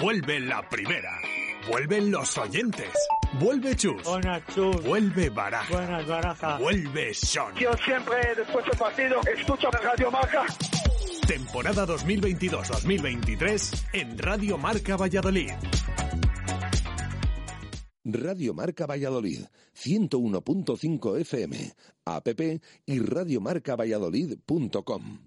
Vuelve la primera. Vuelven los oyentes. Vuelve Chus. Buenas, Chus. Vuelve Baraja. Buenas, Baraja. Vuelve Son. Yo siempre, después del partido, escucho Radio Marca. Temporada 2022-2023 en Radio Marca Valladolid. Radio Marca Valladolid, 101.5 FM, app y radiomarcavalladolid.com.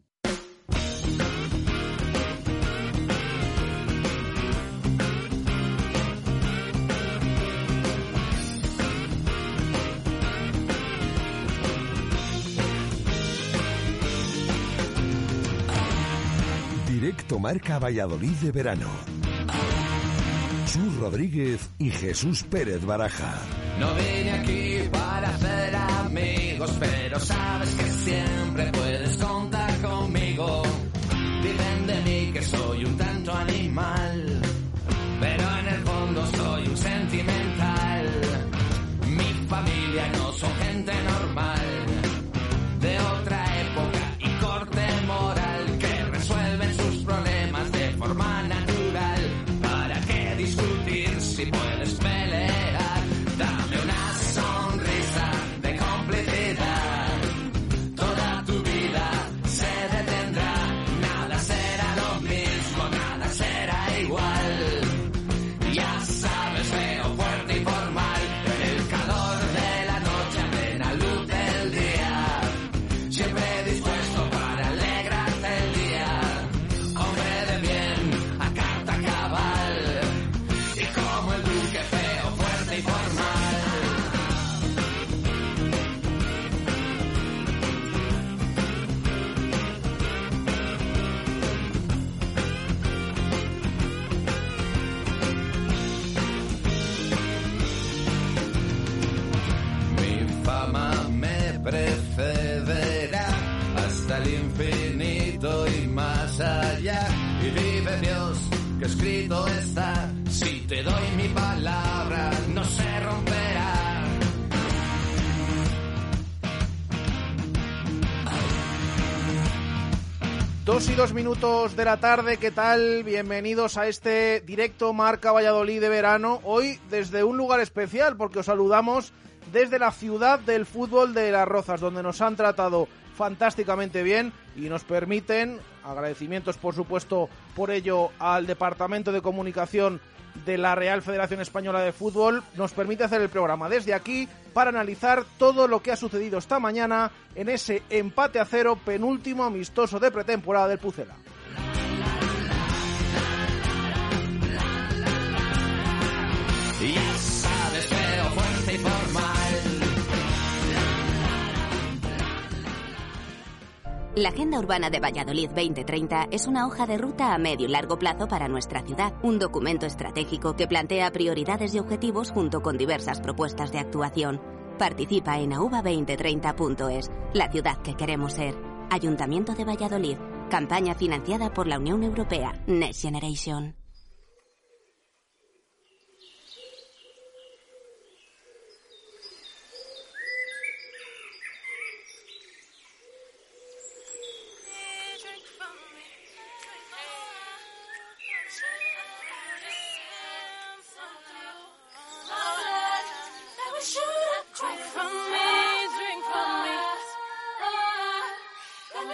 Directo Marca Valladolid de verano. Chus Rodríguez y Jesús Pérez Baraja. No vine aquí para hacer amigos, pero sabes que siempre puedes contar conmigo. Dicen de mí que soy un tanto animal, pero en el fondo soy un sentimental. Mi familia no son gente normal, 22 minutos de la tarde, ¿qué tal? Bienvenidos a este directo Marca Valladolid de verano. Hoy desde un lugar especial, porque os saludamos desde la ciudad del fútbol de Las Rozas, donde nos han tratado fantásticamente bien y nos permiten, agradecimientos por supuesto por ello al Departamento de Comunicación de la Real Federación Española de Fútbol, nos permite hacer el programa desde aquí para analizar todo lo que ha sucedido esta mañana en ese empate a cero penúltimo amistoso de pretemporada del Pucela. La Agenda Urbana de Valladolid 2030 es una hoja de ruta a medio y largo plazo para nuestra ciudad, un documento estratégico que plantea prioridades y objetivos junto con diversas propuestas de actuación. Participa en auba2030.es, la ciudad que queremos ser. Ayuntamiento de Valladolid, campaña financiada por la Unión Europea, Next Generation.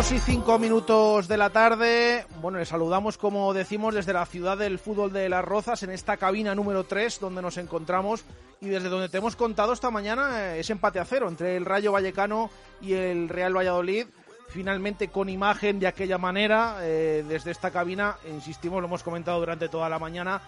Dos y cinco minutos de la tarde. Bueno, les saludamos, como decimos, desde la ciudad del fútbol de Las Rozas, en esta cabina número 3, donde nos encontramos y desde donde te hemos contado esta mañana eh, ese empate a cero entre el Rayo Vallecano y el Real Valladolid. Finalmente, con imagen de aquella manera, eh, desde esta cabina, insistimos, lo hemos comentado durante toda la mañana,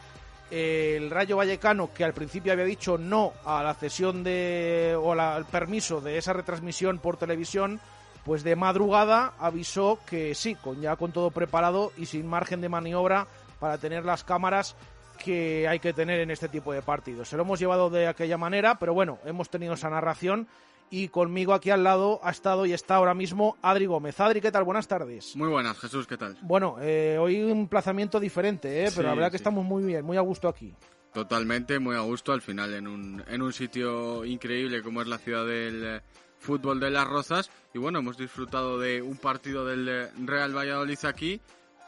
eh, el Rayo Vallecano, que al principio había dicho no a la cesión de o la- al permiso de esa retransmisión por televisión, pues de madrugada avisó que sí, con ya con todo preparado y sin margen de maniobra para tener las cámaras que hay que tener en este tipo de partidos. Se lo hemos llevado de aquella manera, pero bueno, hemos tenido esa narración y conmigo aquí al lado ha estado y está ahora mismo Adri Gómez. Adri, ¿qué tal? Buenas tardes. Muy buenas, Jesús, ¿qué tal? Bueno, eh, hoy un emplazamiento diferente, ¿eh? pero Sí, la verdad que estamos muy bien, muy a gusto aquí. Totalmente, muy a gusto al final en un, en un sitio increíble como es la ciudad del fútbol de Las Rozas. Y bueno, hemos disfrutado de un partido del eh, Real Valladolid aquí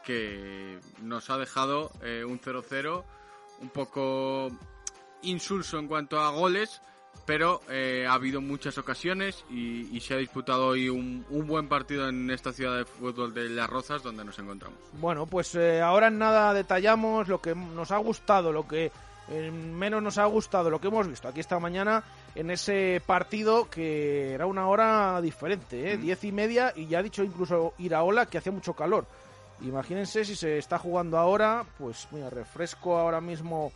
que nos ha dejado eh, un 0-0 un poco insulso en cuanto a goles, pero eh, ha habido muchas ocasiones y, se ha disputado hoy un, buen partido en esta ciudad de fútbol de Las Rozas donde nos encontramos. Bueno, pues ahora en nada detallamos lo que nos ha gustado, lo que menos nos ha gustado, lo que hemos visto aquí esta mañana en ese partido que era una hora diferente, ¿eh? diez y media y ya ha dicho incluso Iraola que hacía mucho calor. Imagínense si se está jugando ahora, pues mira, refresco ahora mismo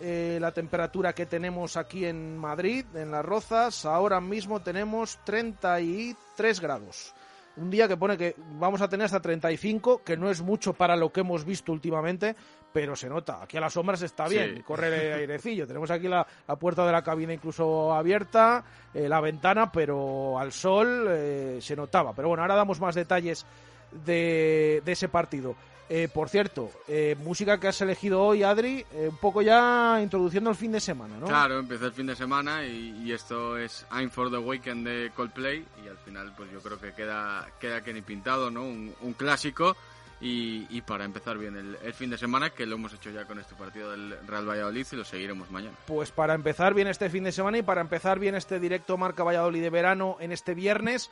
eh, la temperatura que tenemos aquí en Madrid, en Las Rozas, ahora mismo tenemos 33 grados. Un día que pone que vamos a tener hasta 35, que no es mucho para lo que hemos visto últimamente, pero se nota. Aquí a las sombras está bien, Sí. corre el airecillo. Tenemos aquí la, la puerta de la cabina incluso abierta, eh, la ventana, pero al sol eh, se notaba. Pero bueno, ahora damos más detalles de, de ese partido. Eh, por cierto, eh, música que has elegido hoy, Adri, eh, un poco ya introduciendo el fin de semana, ¿no? Claro, empezó el fin de semana y, y esto es I'm for the Weekend de Coldplay y al final pues yo creo que queda, queda que ni pintado, ¿no? Un, un clásico y, para empezar bien el, el fin de semana que lo hemos hecho ya con este partido del Real Valladolid y lo seguiremos mañana. Pues para empezar bien este fin de semana y para empezar bien este directo Marca Valladolid de verano en este viernes,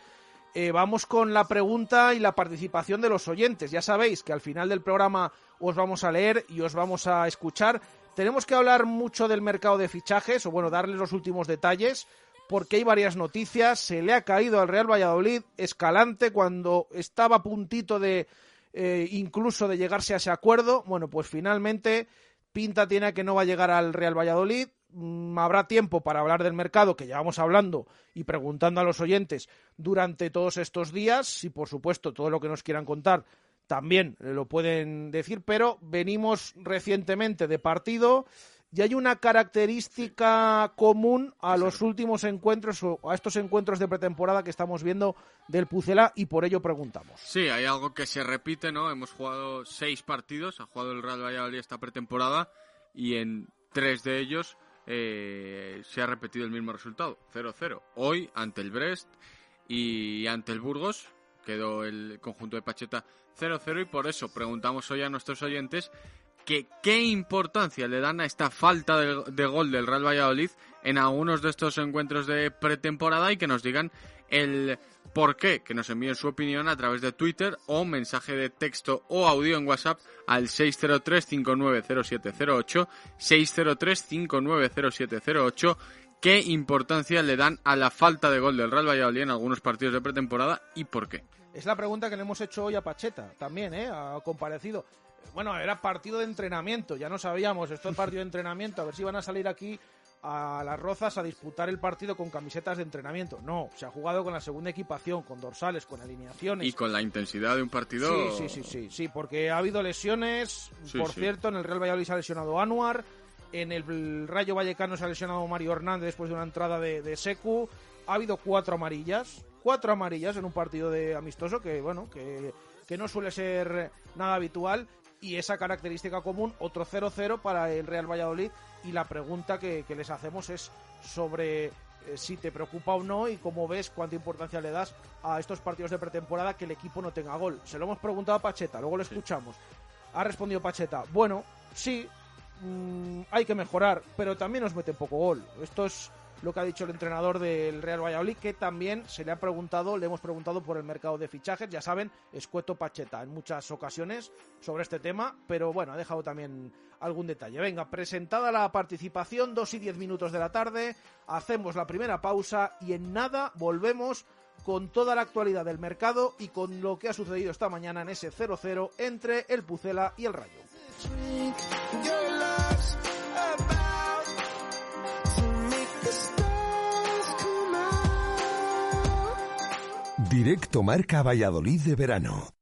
eh, vamos con la pregunta y la participación de los oyentes. Ya sabéis que al final del programa os vamos a leer y os vamos a escuchar. Tenemos que hablar mucho del mercado de fichajes, o bueno, darles los últimos detalles, porque hay varias noticias. Se le ha caído al Real Valladolid Escalante cuando estaba a puntito de eh, incluso de llegarse a ese acuerdo. Bueno, pues finalmente pinta tiene que no va a llegar al Real Valladolid. Mm, Habrá tiempo para hablar del mercado, que llevamos hablando y preguntando a los oyentes durante todos estos días. Y por supuesto, todo lo que nos quieran contar también lo pueden decir. Pero venimos recientemente de partido y hay una característica común a los últimos encuentros o a estos encuentros de pretemporada que estamos viendo del Pucela y por ello preguntamos. Sí, hay algo que se repite, ¿no? Hemos jugado seis partidos, ha jugado el Real Valladolid esta pretemporada y en tres de ellos eh, se ha repetido el mismo resultado, 0-0. Hoy ante el Brest y ante el Burgos quedó el conjunto de Pacheta 0-0 y por eso preguntamos hoy a nuestros oyentes que qué importancia le dan a esta falta de, de gol del Real Valladolid en algunos de estos encuentros de pretemporada y que nos digan el por qué, que nos envíen su opinión a través de Twitter o mensaje de texto o audio en WhatsApp al 603-590708, 603-590708, qué importancia le dan a la falta de gol del Real Valladolid en algunos partidos de pretemporada y por qué. Es la pregunta que le hemos hecho hoy a Pacheta, también, ¿eh? Ha comparecido. Bueno, era partido de entrenamiento, ya no sabíamos, esto es partido de entrenamiento, a ver si van a salir aquí a las Rozas a disputar el partido con camisetas de entrenamiento. No, se ha jugado con la segunda equipación, con dorsales, con alineaciones. Y con la intensidad de un partido... Sí, sí, sí, sí, sí, porque ha habido lesiones, Sí, por sí. cierto, en el Real Valladolid se ha lesionado Anuar, en el Rayo Vallecano se ha lesionado Mario Hernández después de una entrada de, de Secu, ha habido cuatro amarillas, cuatro amarillas en un partido de amistoso que, bueno, que, que no suele ser nada habitual y esa característica común, otro 0-0 para el Real Valladolid y la pregunta que, que les hacemos es sobre eh, si te preocupa o no y cómo ves cuánta importancia le das a estos partidos de pretemporada que el equipo no tenga gol. Se lo hemos preguntado a Pacheta, luego lo escuchamos. Ha respondido Pacheta, bueno, sí, mm, hay que mejorar, pero también nos mete poco gol. Esto es lo que ha dicho el entrenador del Real Valladolid, que también se le ha preguntado, le hemos preguntado por el mercado de fichajes, ya saben, escueto Pacheta en muchas ocasiones sobre este tema, pero bueno, ha dejado también algún detalle. Venga, presentada la participación, dos y diez minutos de la tarde, hacemos la primera pausa y en nada volvemos con toda la actualidad del mercado y con lo que ha sucedido esta mañana en ese 0-0 entre el Pucela y el Rayo. Directo Marca Valladolid de verano.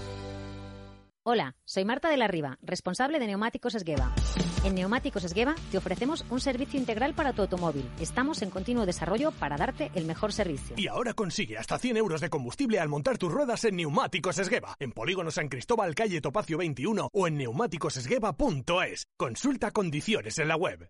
Hola, soy Marta de la Riva, responsable de Neumáticos Esgueva. En Neumáticos Esgueva te ofrecemos un servicio integral para tu automóvil. Estamos en continuo desarrollo para darte el mejor servicio. Y ahora consigue hasta 100 euros de combustible al montar tus ruedas en Neumáticos Esgueva, en Polígono San Cristóbal, calle Topacio 21 o en neumáticosesgueva.es. Consulta condiciones en la web.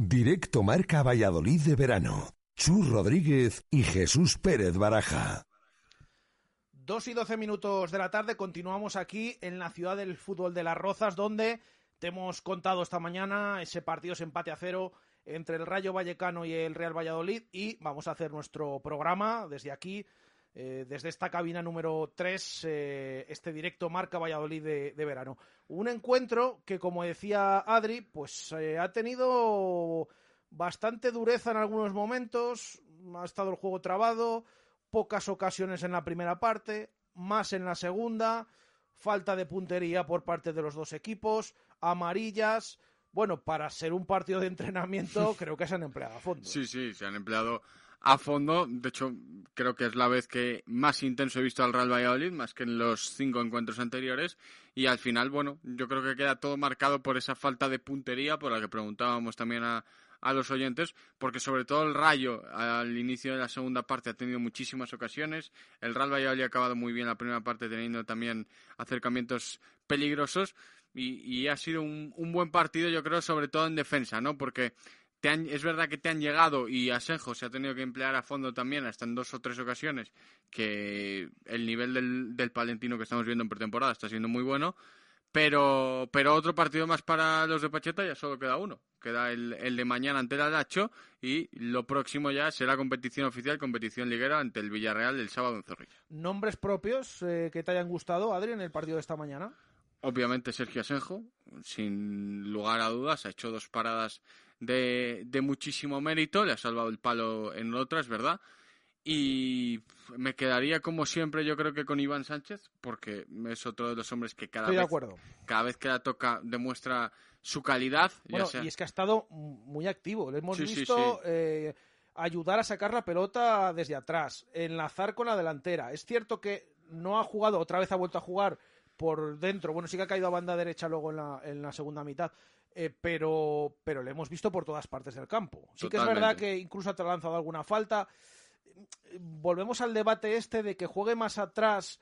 Directo Marca Valladolid de verano. Chus Rodríguez y Jesús Pérez Baraja. Dos y doce minutos de la tarde continuamos aquí en la ciudad del fútbol de Las Rozas, donde te hemos contado esta mañana ese partido ese empate a cero entre el Rayo Vallecano y el Real Valladolid y vamos a hacer nuestro programa desde aquí, eh, desde esta cabina número 3, eh, este directo Marca Valladolid de, de, verano. Un encuentro que, como decía Adri, pues eh, ha tenido bastante dureza en algunos momentos, ha estado el juego trabado, pocas ocasiones en la primera parte, más en la segunda, falta de puntería por parte de los dos equipos, amarillas. Bueno, para ser un partido de entrenamiento, creo que se han empleado a fondo. Sí, sí, se han empleado a fondo. De hecho, creo que es la vez que más intenso he visto al Real Valladolid, más que en los cinco encuentros anteriores. Y al final, bueno, yo creo que queda todo marcado por esa falta de puntería, por la que preguntábamos también a, a los oyentes, porque sobre todo el Rayo al inicio de la segunda parte ha tenido muchísimas ocasiones. El Real Valladolid ha acabado muy bien la primera parte, teniendo también acercamientos peligrosos. Y, y ha sido un, un buen partido, yo creo, sobre todo en defensa, ¿no? Porque te han, es verdad que te han llegado y Asenjo se ha tenido que emplear a fondo también hasta en dos o tres ocasiones que el nivel del, del palentino que estamos viendo en pretemporada está siendo muy bueno pero pero otro partido más para los de Pacheta ya solo queda uno queda el, el de mañana ante el Alacho y lo próximo ya será competición oficial competición liguera ante el Villarreal el sábado en Zorrilla. Nombres propios eh, que te hayan gustado Adri en el partido de esta mañana obviamente Sergio Asenjo sin lugar a dudas ha hecho dos paradas de, de, muchísimo mérito, le ha salvado el palo en otras, ¿verdad? Y me quedaría como siempre, yo creo que con Iván Sánchez, porque es otro de los hombres que cada, Estoy vez, de acuerdo. cada vez que la toca demuestra su calidad. Bueno, ya sea... y es que ha estado muy activo. Le hemos Sí, sí, visto sí. eh, ayudar a sacar la pelota desde atrás, enlazar con la delantera. Es cierto que no ha jugado, otra vez ha vuelto a jugar por dentro. Bueno, sí que ha caído a banda derecha luego en la, en la segunda mitad. Eh, pero, pero le hemos visto por todas partes del campo. Sí que es verdad que incluso te ha lanzado alguna falta. Volvemos al debate este de que juegue más atrás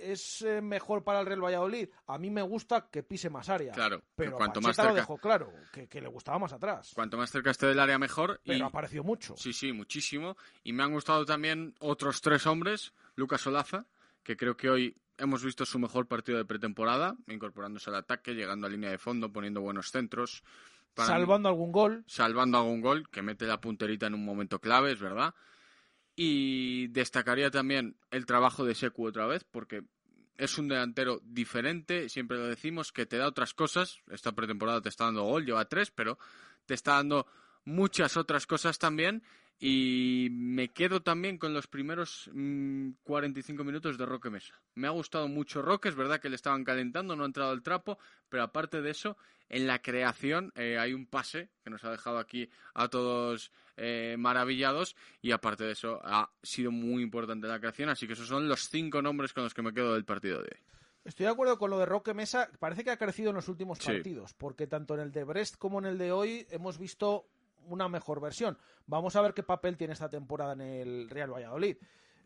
es eh, mejor para el Real Valladolid. A mí me gusta que pise más área. Claro, pero cuanto Pacheta más cerca, lo dejó claro, que, que le gustaba más atrás. cuanto más cerca esté del área mejor. Pero y, ha aparecido mucho. Sí, sí, muchísimo. Y me han gustado también otros tres hombres. Lucas Olaza, que creo que hoy hemos visto su mejor partido de pretemporada, incorporándose al ataque, llegando a línea de fondo, poniendo buenos centros. Para mí- Salvando algún gol. salvando algún gol, que mete la punterita en un momento clave, es verdad. Y destacaría también el trabajo de Secu otra vez, porque es un delantero diferente, siempre lo decimos, que te da otras cosas. Esta pretemporada te está dando gol, lleva tres, pero te está dando muchas otras cosas también. Y me quedo también con los primeros mm, 45 minutos de Roque Mesa. Me ha gustado mucho Roque, es verdad que le estaban calentando, no ha entrado el trapo, pero aparte de eso, en la creación eh, hay un pase que nos ha dejado aquí a todos eh, maravillados y aparte de eso ha sido muy importante la creación, así que esos son los cinco nombres con los que me quedo del partido de hoy. Estoy de acuerdo con lo de Roque Mesa. Parece que ha crecido en los últimos Sí. partidos, porque tanto en el de Brest como en el de hoy hemos visto una mejor versión. Vamos a ver qué papel tiene esta temporada en el Real Valladolid.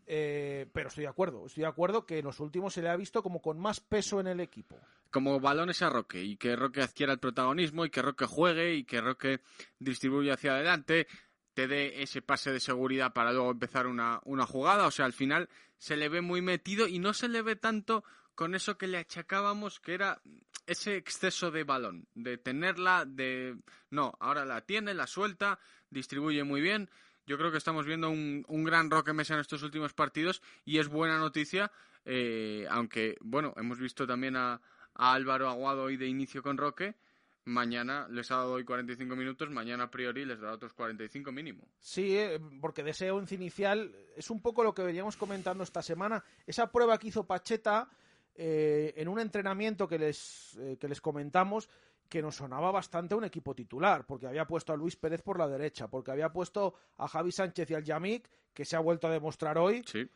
Eh, pero estoy de acuerdo, estoy de acuerdo que en los últimos se le ha visto como con más peso en el equipo. como balones a Roque y que Roque adquiera el protagonismo y que Roque juegue y que Roque distribuya hacia adelante, te dé ese pase de seguridad para luego empezar una, una jugada. O sea, al final se le ve muy metido y no se le ve tanto con eso que le achacábamos que era ese exceso de balón, de tenerla, de... No, ahora la tiene, la suelta, distribuye muy bien. Yo creo que estamos viendo un, un gran Roque Mesa en estos últimos partidos y es buena noticia, eh, aunque, bueno, hemos visto también a, a Álvaro Aguado hoy de inicio con Roque. Mañana les ha dado hoy 45 minutos, mañana a priori les dará otros 45 mínimo. Sí, eh, porque de ese once inicial es un poco lo que veníamos comentando esta semana. Esa prueba que hizo Pacheta eh, en un entrenamiento que les, eh, que les comentamos que nos sonaba bastante un equipo titular, porque había puesto a Luis Pérez por la derecha, porque había puesto a Javi Sánchez y al Yamik, que se ha vuelto a demostrar hoy. Sí.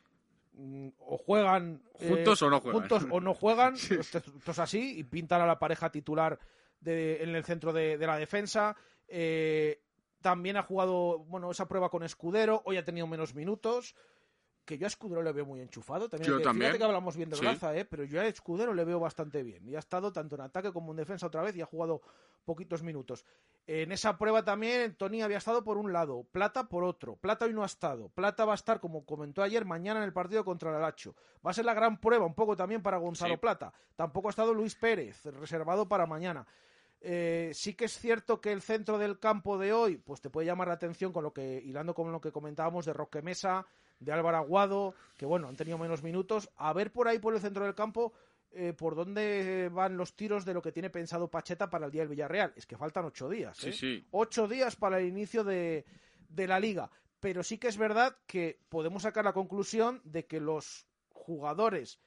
Mm, O juegan eh, Juntos o no juegan. juntos o no juegan, esto, esto es así, y pintan a la pareja titular de- en el centro de, de la defensa. Eh, también ha jugado, bueno, esa prueba con Escudero, hoy ha tenido menos minutos. Que yo a Escudero le veo muy enchufado. También, Yo que- también. Fíjate que hablamos bien de Sí. Braza, ¿eh? pero yo a Escudero le veo bastante bien. Y ha estado tanto en ataque como en defensa otra vez y ha jugado poquitos minutos. En esa prueba también Tony había estado por un lado, Plata por otro. Plata hoy no ha estado. Plata va a estar, como comentó ayer, mañana en el partido contra el Alacho. Va a ser la gran prueba un poco también para Gonzalo Sí. Plata. Tampoco ha estado Luis Pérez, reservado para mañana. Eh, sí que es cierto que el centro del campo de hoy, pues te puede llamar la atención con lo que, hilando con lo que comentábamos de Roque Mesa, de Álvaro Aguado, que bueno, han tenido menos minutos. A ver por ahí por el centro del campo eh, por dónde van los tiros de lo que tiene pensado Pacheta para el día del Villarreal. Es que faltan ocho días. Sí, ¿eh? sí. Ocho días para el inicio de, de la liga. Pero sí que es verdad que podemos sacar la conclusión de que los jugadores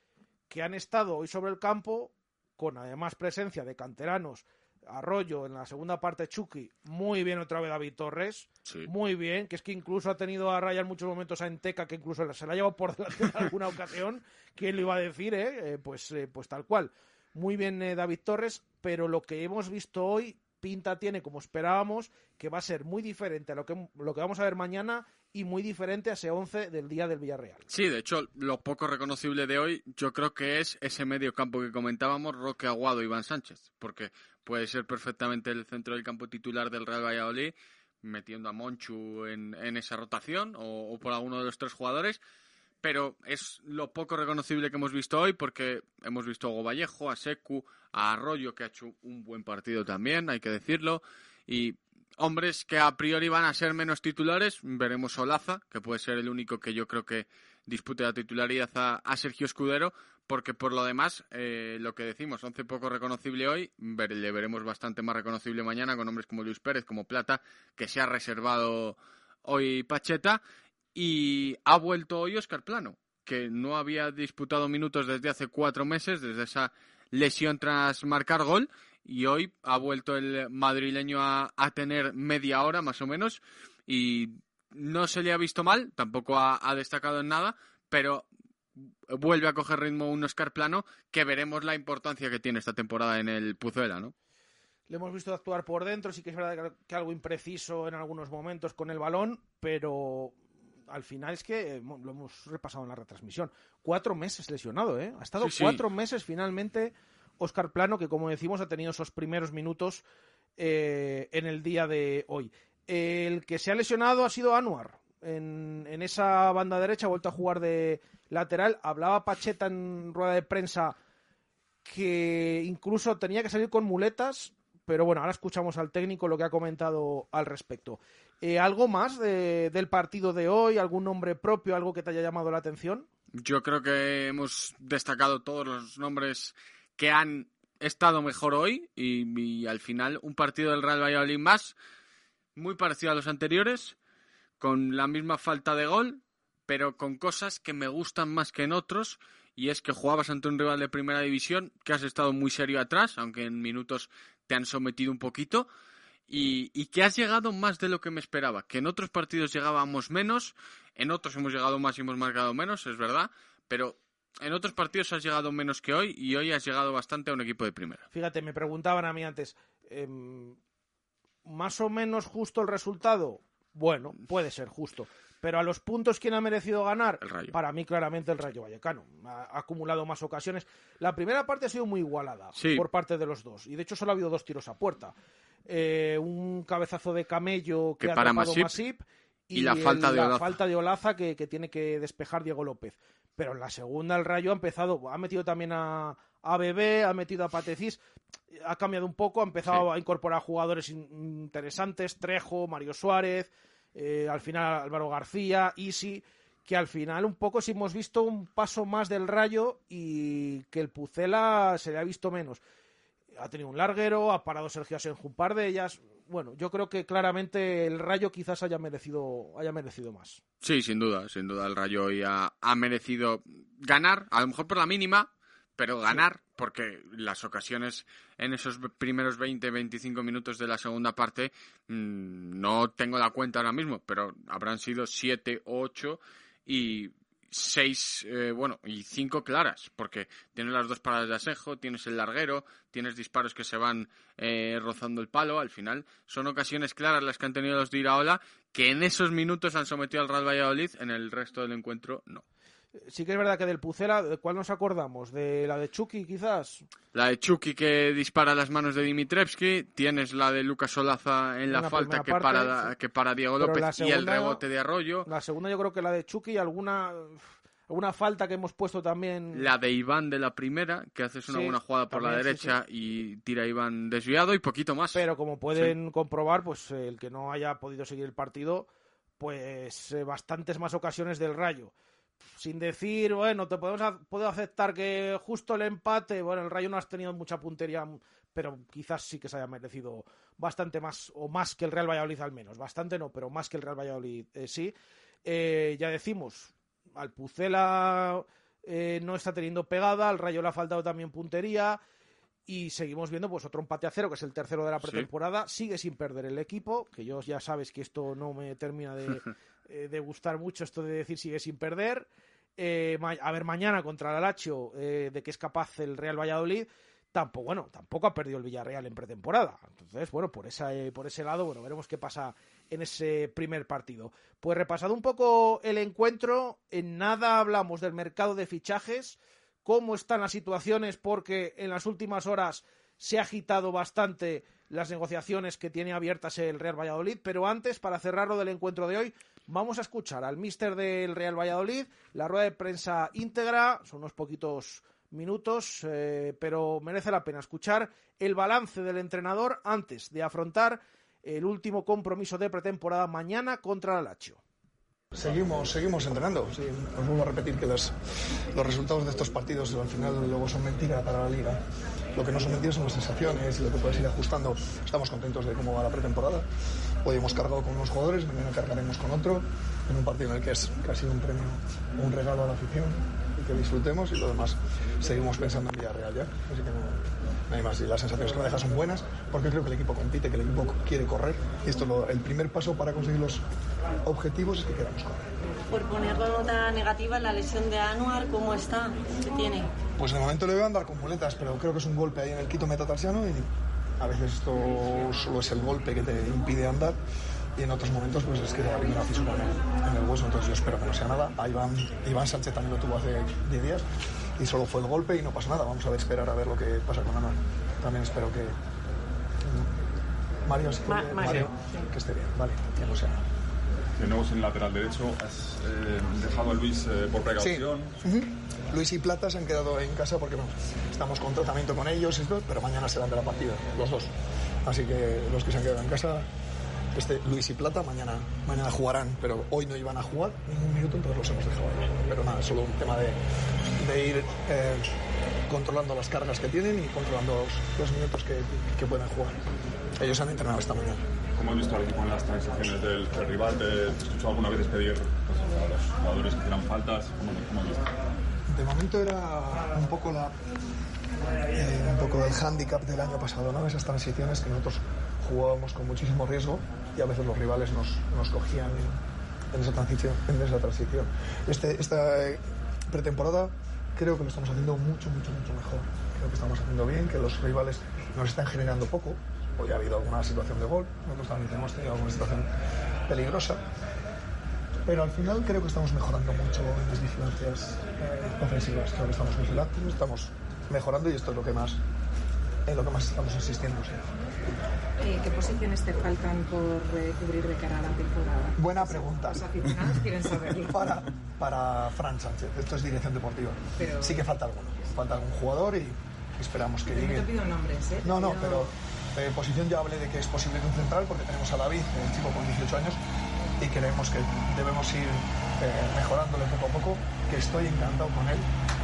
que han estado hoy sobre el campo, con además presencia de canteranos, Arroyo en la segunda parte Chucky, muy bien otra vez David Torres, Sí. muy bien, que es que incluso ha tenido a raya en muchos momentos a Enteca, que incluso se la ha llevado por delante en alguna ocasión, ¿quién lo iba a decir? Eh? Eh, pues, eh, pues tal cual. Muy bien eh, David Torres, pero lo que hemos visto hoy pinta tiene como esperábamos que va a ser muy diferente a lo que, lo que vamos a ver mañana y muy diferente a ese 11 del día del Villarreal. Sí, de hecho, lo poco reconocible de hoy yo creo que es ese medio campo que comentábamos, Roque Aguado y Iván Sánchez, porque puede ser perfectamente el centro del campo titular del Real Valladolid, metiendo a Monchu en, esa rotación o, por alguno de los tres jugadores, pero es lo poco reconocible que hemos visto hoy porque hemos visto a Hugo Vallejo, a Secu, a Arroyo que ha hecho un buen partido también, hay que decirlo, y hombres que a priori van a ser menos titulares, veremos Olaza, que puede ser el único que yo creo que dispute la titularidad a, Sergio Escudero, porque por lo demás, eh, lo que decimos, 11 poco reconocible hoy, le veremos bastante más reconocible mañana con hombres como Luis Pérez, como Plata, que se ha reservado hoy Pacheta, y ha vuelto hoy Oscar Plano, que no había disputado minutos desde hace cuatro meses, desde esa lesión tras marcar gol, y hoy ha vuelto el madrileño a, tener media hora más o menos, y no se le ha visto mal, tampoco ha, ha destacado en nada, pero vuelve a coger ritmo un Oscar Plano, que veremos la importancia que tiene esta temporada en el Puzuela, ¿no? Le hemos visto actuar por dentro, sí que es verdad que algo impreciso en algunos momentos con el balón, pero al final es que eh, lo hemos repasado en la retransmisión. Cuatro meses lesionado, ¿eh? Ha estado Sí, sí. cuatro meses finalmente Oscar Plano, que como decimos ha tenido esos primeros minutos eh, en el día de hoy. El que se ha lesionado ha sido Anuar. En, en esa banda derecha ha vuelto a jugar de lateral. Hablaba Pacheta en rueda de prensa que incluso tenía que salir con muletas, pero bueno, ahora escuchamos al técnico lo que ha comentado al respecto. Eh, ¿Algo más de- del partido de hoy? ¿Algún nombre propio? ¿Algo que te haya llamado la atención? Yo creo que hemos destacado todos los nombres que han estado mejor hoy y, y al final un partido del Real Valladolid más, muy parecido a los anteriores, con la misma falta de gol, pero con cosas que me gustan más que en otros, y es que jugabas ante un rival de primera división, que has estado muy serio atrás, aunque en minutos te han sometido un poquito, y, y que has llegado más de lo que me esperaba, que en otros partidos llegábamos menos, en otros hemos llegado más y hemos marcado menos, es verdad, pero en otros partidos has llegado menos que hoy y hoy has llegado bastante a un equipo de primera. Fíjate, me preguntaban a mí antes, em, ¿más o menos justo el resultado? Bueno, puede ser justo. Pero a los puntos, ¿quién ha merecido ganar? Para mí, claramente, el Rayo Vallecano. Ha, ha acumulado más ocasiones. La primera parte ha sido muy igualada Sí. por parte de los dos. Y de hecho, solo ha habido dos tiros a puerta. Eh, un cabezazo de camello que, Que ha para Masip, Masip y la falta de Olaza. falta de Olaza que, que tiene que despejar Diego López. Pero en la segunda el Rayo ha empezado, ha metido también a, a Bebé, ha metido a Patecís, ha cambiado un poco, ha empezado a incorporar jugadores in- interesantes, Trejo, Mario Suárez, eh, al final Álvaro García, Isi, que al final un poco sí hemos visto un paso más del Rayo y que el Pucela se le ha visto menos. Ha tenido un larguero, ha parado Sergio Asenjo un par de ellas. Bueno, yo creo que claramente el Rayo quizás haya merecido, haya merecido más. Sí, sin duda, sin duda el Rayo hoy ha, ha merecido ganar, a lo mejor por la mínima, pero ganar, porque las ocasiones en esos primeros 20-25 minutos de la segunda parte, mm, no tengo la cuenta ahora mismo, pero habrán sido 7 o 8 y 6, bueno, y 5 claras, porque tienes las dos paradas de asejo, tienes el larguero, tienes disparos que se van eh, rozando el palo, al final son ocasiones claras las que han tenido los de Iraola, que en esos minutos han sometido al Real Valladolid, en el resto del encuentro no. Sí que es verdad que del Pucela, ¿de cuál nos acordamos? ¿De la de Chucky, quizás? La de Chucky que dispara las manos de Dimitrevski, tienes la de Lucas Solaza en la, falta que parte, para, sí. que para Diego Pero López y el rebote de Arroyo. La segunda yo creo que la de Chucky y alguna, alguna falta que hemos puesto también. La de Iván de la primera, que haces una Sí, buena jugada por la sí, derecha y tira a Iván desviado y poquito más. Pero como pueden comprobar, pues eh, el que no haya podido seguir el partido, pues eh, bastantes más ocasiones del Rayo. Sin decir, bueno, te podemos puedo aceptar que justo el empate, bueno, el Rayo no has tenido mucha puntería, pero quizás sí que se haya merecido bastante más, o más que el Real Valladolid al menos. Bastante no, pero más que el Real Valladolid eh, sí. Eh, ya decimos, al Pucela eh, no está teniendo pegada, al Rayo le ha faltado también puntería. Y seguimos viendo pues otro empate a cero, que es el tercero de la Sí. pretemporada. Sigue sin perder el equipo, que yo ya sabes que esto no me termina de, eh, de gustar mucho, esto de decir sigue sin perder. Eh, a ver, mañana contra el Alacho, eh, de que es capaz el Real Valladolid, tampoco, bueno, tampoco ha perdido el Villarreal en pretemporada. Entonces, bueno, por, esa, eh, por ese lado, bueno, veremos qué pasa en ese primer partido. Pues repasado un poco el encuentro, en nada hablamos del mercado de fichajes, cómo están las situaciones, porque en las últimas horas se ha agitado bastante las negociaciones que tiene abiertas el Real Valladolid, pero antes, para cerrarlo del encuentro de hoy, vamos a escuchar al míster del Real Valladolid, la rueda de prensa íntegra, son unos poquitos minutos, eh, pero merece la pena escuchar el balance del entrenador antes de afrontar el último compromiso de pretemporada mañana contra el Lazio. Seguimos, seguimos entrenando. Sí, os vuelvo a repetir que los, resultados de estos partidos al final luego son mentira para la liga. Lo que no son mentiras son las sensaciones y lo que puedes ir ajustando. Estamos contentos de cómo va la pretemporada. Hoy hemos cargado con unos jugadores, mañana cargaremos con otro, en un partido en el que es casi un premio, un regalo a la afición y que disfrutemos y lo demás seguimos pensando en Villarreal ya. Que no hay más. Y las sensaciones que me dejas son buenas porque creo que el equipo compite, que el equipo quiere correr. Y esto es lo- el primer paso para conseguir los objetivos es que queramos correr. Por ponerlo nota negativa, la lesión de Anuar, ¿cómo está? ¿Qué tiene? Pues de momento le a andar con muletas, pero creo que es un golpe ahí en el quito metatarsiano y a veces esto solo es el golpe que te impide andar. y en otros momentos pues es que la primera fisura en el, en el hueso, entonces yo espero que no sea nada. A Iván, Iván Sánchez también lo tuvo hace 10 días y solo fue el golpe y no pasa nada. Vamos a ver, esperar a ver lo que pasa con Anuar. También espero que... Mario, si Ma- Mario. que esté bien, vale, que no sea. De nuevo en el lateral derecho, has eh, dejado a Luis eh, por precaución. Ujú. Luis y Plata se han quedado en casa porque bueno, estamos con tratamiento con ellos, pero mañana serán de la partida, los dos. Así que los que se han quedado en casa, este Luis y Plata, mañana, mañana jugarán, pero hoy no iban a jugar ningún minuto, entonces los hemos dejado ahí. Pero nada, es solo un tema de, de ir eh, controlando las cargas que tienen y controlando los, los minutos que, que pueden jugar. Ellos han entrenado esta mañana. ¿Cómo has visto al equipo en las transiciones del, del rival? ¿Te, te he escuchado alguna vez pedir pues, a los jugadores que hicieran faltas? ¿Cómo, cómo has visto? De momento era un poco la eh, un poco el hándicap del año pasado, ¿no? Esas transiciones que nosotros jugábamos con muchísimo riesgo y a veces los rivales nos, nos cogían en, esa transición, en esa transición. Este, esta eh, pretemporada creo que lo estamos haciendo mucho, mucho, mucho mejor. Creo que estamos haciendo bien, que los rivales nos están generando poco. Hoy ha habido alguna situación de gol, nosotros también hemos tenido alguna situación peligrosa. Pero al final creo que estamos mejorando mucho en las vigilancias eh, ofensivas. Creo que estamos vigilando, estamos mejorando y esto es lo que más, en lo que más estamos insistiendo. sí. Eh, ¿Qué posiciones te faltan por eh, cubrir de cara a la temporada? Buena pregunta. Los aficionados quieren saberlo. Para, para Fran Sánchez, esto es dirección deportiva. Pero- Sí que falta alguno. Falta algún jugador y esperamos que No llegue. te pido nombres, ¿eh? No, no, pero eh, posición ya hablé de que es posible que un central porque tenemos a David, el chico con 18 años, y creemos que debemos ir mejorándole poco a poco, que estoy encantado con él,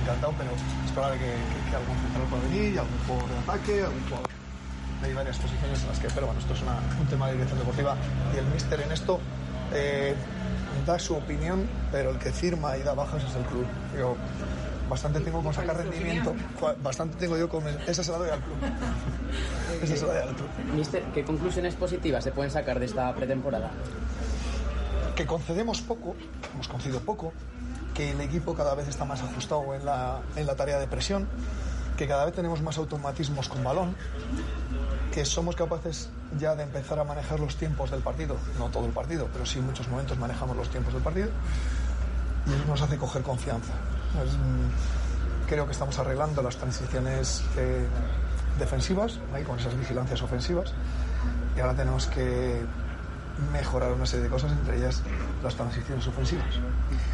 encantado, pero es probable que, que- que algún central pueda venir, algún jugador de ataque, algún jugador. Hay varias posiciones en las que, pero bueno, esto es una- un tema de dirección deportiva y el míster en esto eh, da su opinión, pero el que firma y da bajas es el club. Yo bastante tengo con sacar rendimiento, bastante tengo yo con esa se la doy al club. Esa se la doy al club. Mister, ¿qué conclusiones positivas se pueden sacar de esta pretemporada? Que concedemos poco, hemos concedido poco, que el equipo cada vez está más ajustado en la, en la tarea de presión, que cada vez tenemos más automatismos con balón, que somos capaces ya de empezar a manejar los tiempos del partido, no todo el partido, pero sí en muchos momentos manejamos los tiempos del partido, y eso nos hace coger confianza. Mm, creo que estamos arreglando las transiciones eh, defensivas, ahí, con esas vigilancias ofensivas, y ahora tenemos que mejorar una serie de cosas, entre ellas las transiciones ofensivas.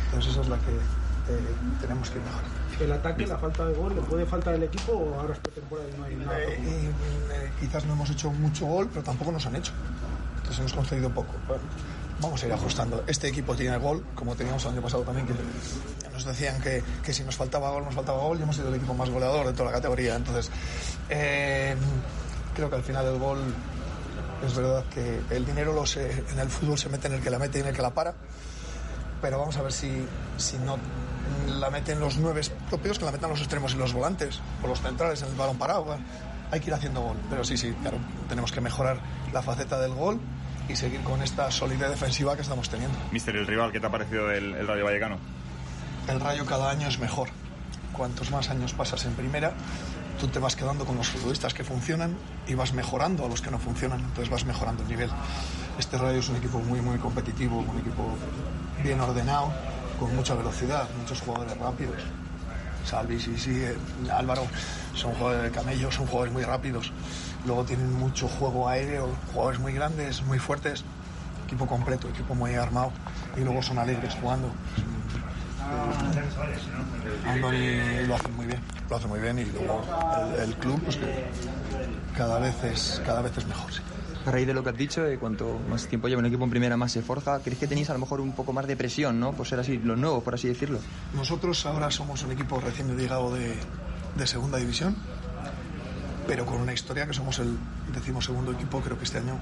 Entonces esa es la que eh, tenemos que mejorar. El ataque, la falta de gol, ¿le puede faltar al equipo o ahora es pretemporada y no hay nada? Eh, y, eh, quizás no hemos hecho mucho gol, pero tampoco nos han hecho. Entonces hemos concedido poco. Bueno, vamos a ir ajustando. Este equipo tiene gol, como teníamos el año pasado también, que nos decían que, que si nos faltaba gol, nos faltaba gol, y hemos sido el equipo más goleador de toda la categoría. Entonces, eh, creo que al final el gol es verdad que el dinero lo se- en el fútbol se mete en el que la mete y en el que la para, pero vamos a ver si, si no la meten los nueve propios, que la metan los extremos y los volantes, o los centrales en el balón parado. Hay que ir haciendo gol, pero sí, sí, claro, tenemos que mejorar la faceta del gol y seguir con esta solidez defensiva que estamos teniendo. Mister, el rival, ¿qué te ha parecido el, el Rayo Vallecano? El Rayo cada año es mejor. Cuantos más años pasas en primera, tú te vas quedando con los futbolistas que funcionan y vas mejorando a los que no funcionan, entonces vas mejorando el nivel. Este Rayo es un equipo muy, muy competitivo, un equipo bien ordenado, con mucha velocidad, muchos jugadores rápidos. Salvi, sí, sí, eh, Álvaro, son jugadores de camello, son jugadores muy rápidos. Luego tienen mucho juego aéreo, jugadores muy grandes, muy fuertes. Equipo completo, equipo muy armado. Y luego son alegres jugando. Andoni lo hace muy bien, lo hace muy bien y luego el, el club pues que cada vez es cada vez es mejor. sí. A raíz de lo que has dicho, de cuanto más tiempo lleva un equipo en primera, más se forja, ¿crees que tenéis a lo mejor un poco más de presión, ¿no? Por ser así, los nuevos, por así decirlo. Nosotros ahora somos un equipo recién llegado de, de segunda división, pero con una historia que somos el decimosegundo equipo, creo que este año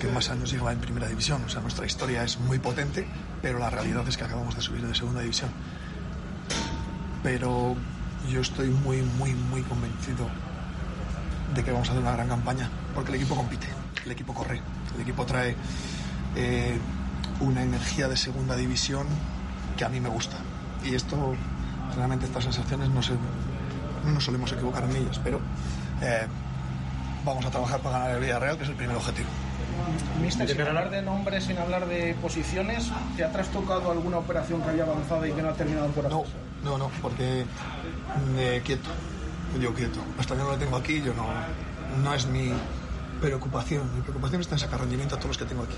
que más años lleva en primera división. O sea, nuestra historia es muy potente, pero la realidad es que acabamos de subir de segunda división. Pero yo estoy muy, muy, muy convencido de que vamos a hacer una gran campaña, porque el equipo compite, el equipo corre, el equipo trae eh, una energía de segunda división que a mí me gusta. Y esto, realmente estas sensaciones no, se, no nos solemos equivocar en ellas, pero eh, vamos a trabajar para ganar el Villarreal, que es el primer objetivo. Mister, sin hablar de nombres, sin hablar de posiciones, ¿te ha trastocado alguna operación que haya avanzado y que no ha terminado por No, no, no, porque eh, quieto, yo quieto. Hasta que no lo tengo aquí, yo no, no es mi preocupación. Mi preocupación está en sacar rendimiento a todos los que tengo aquí.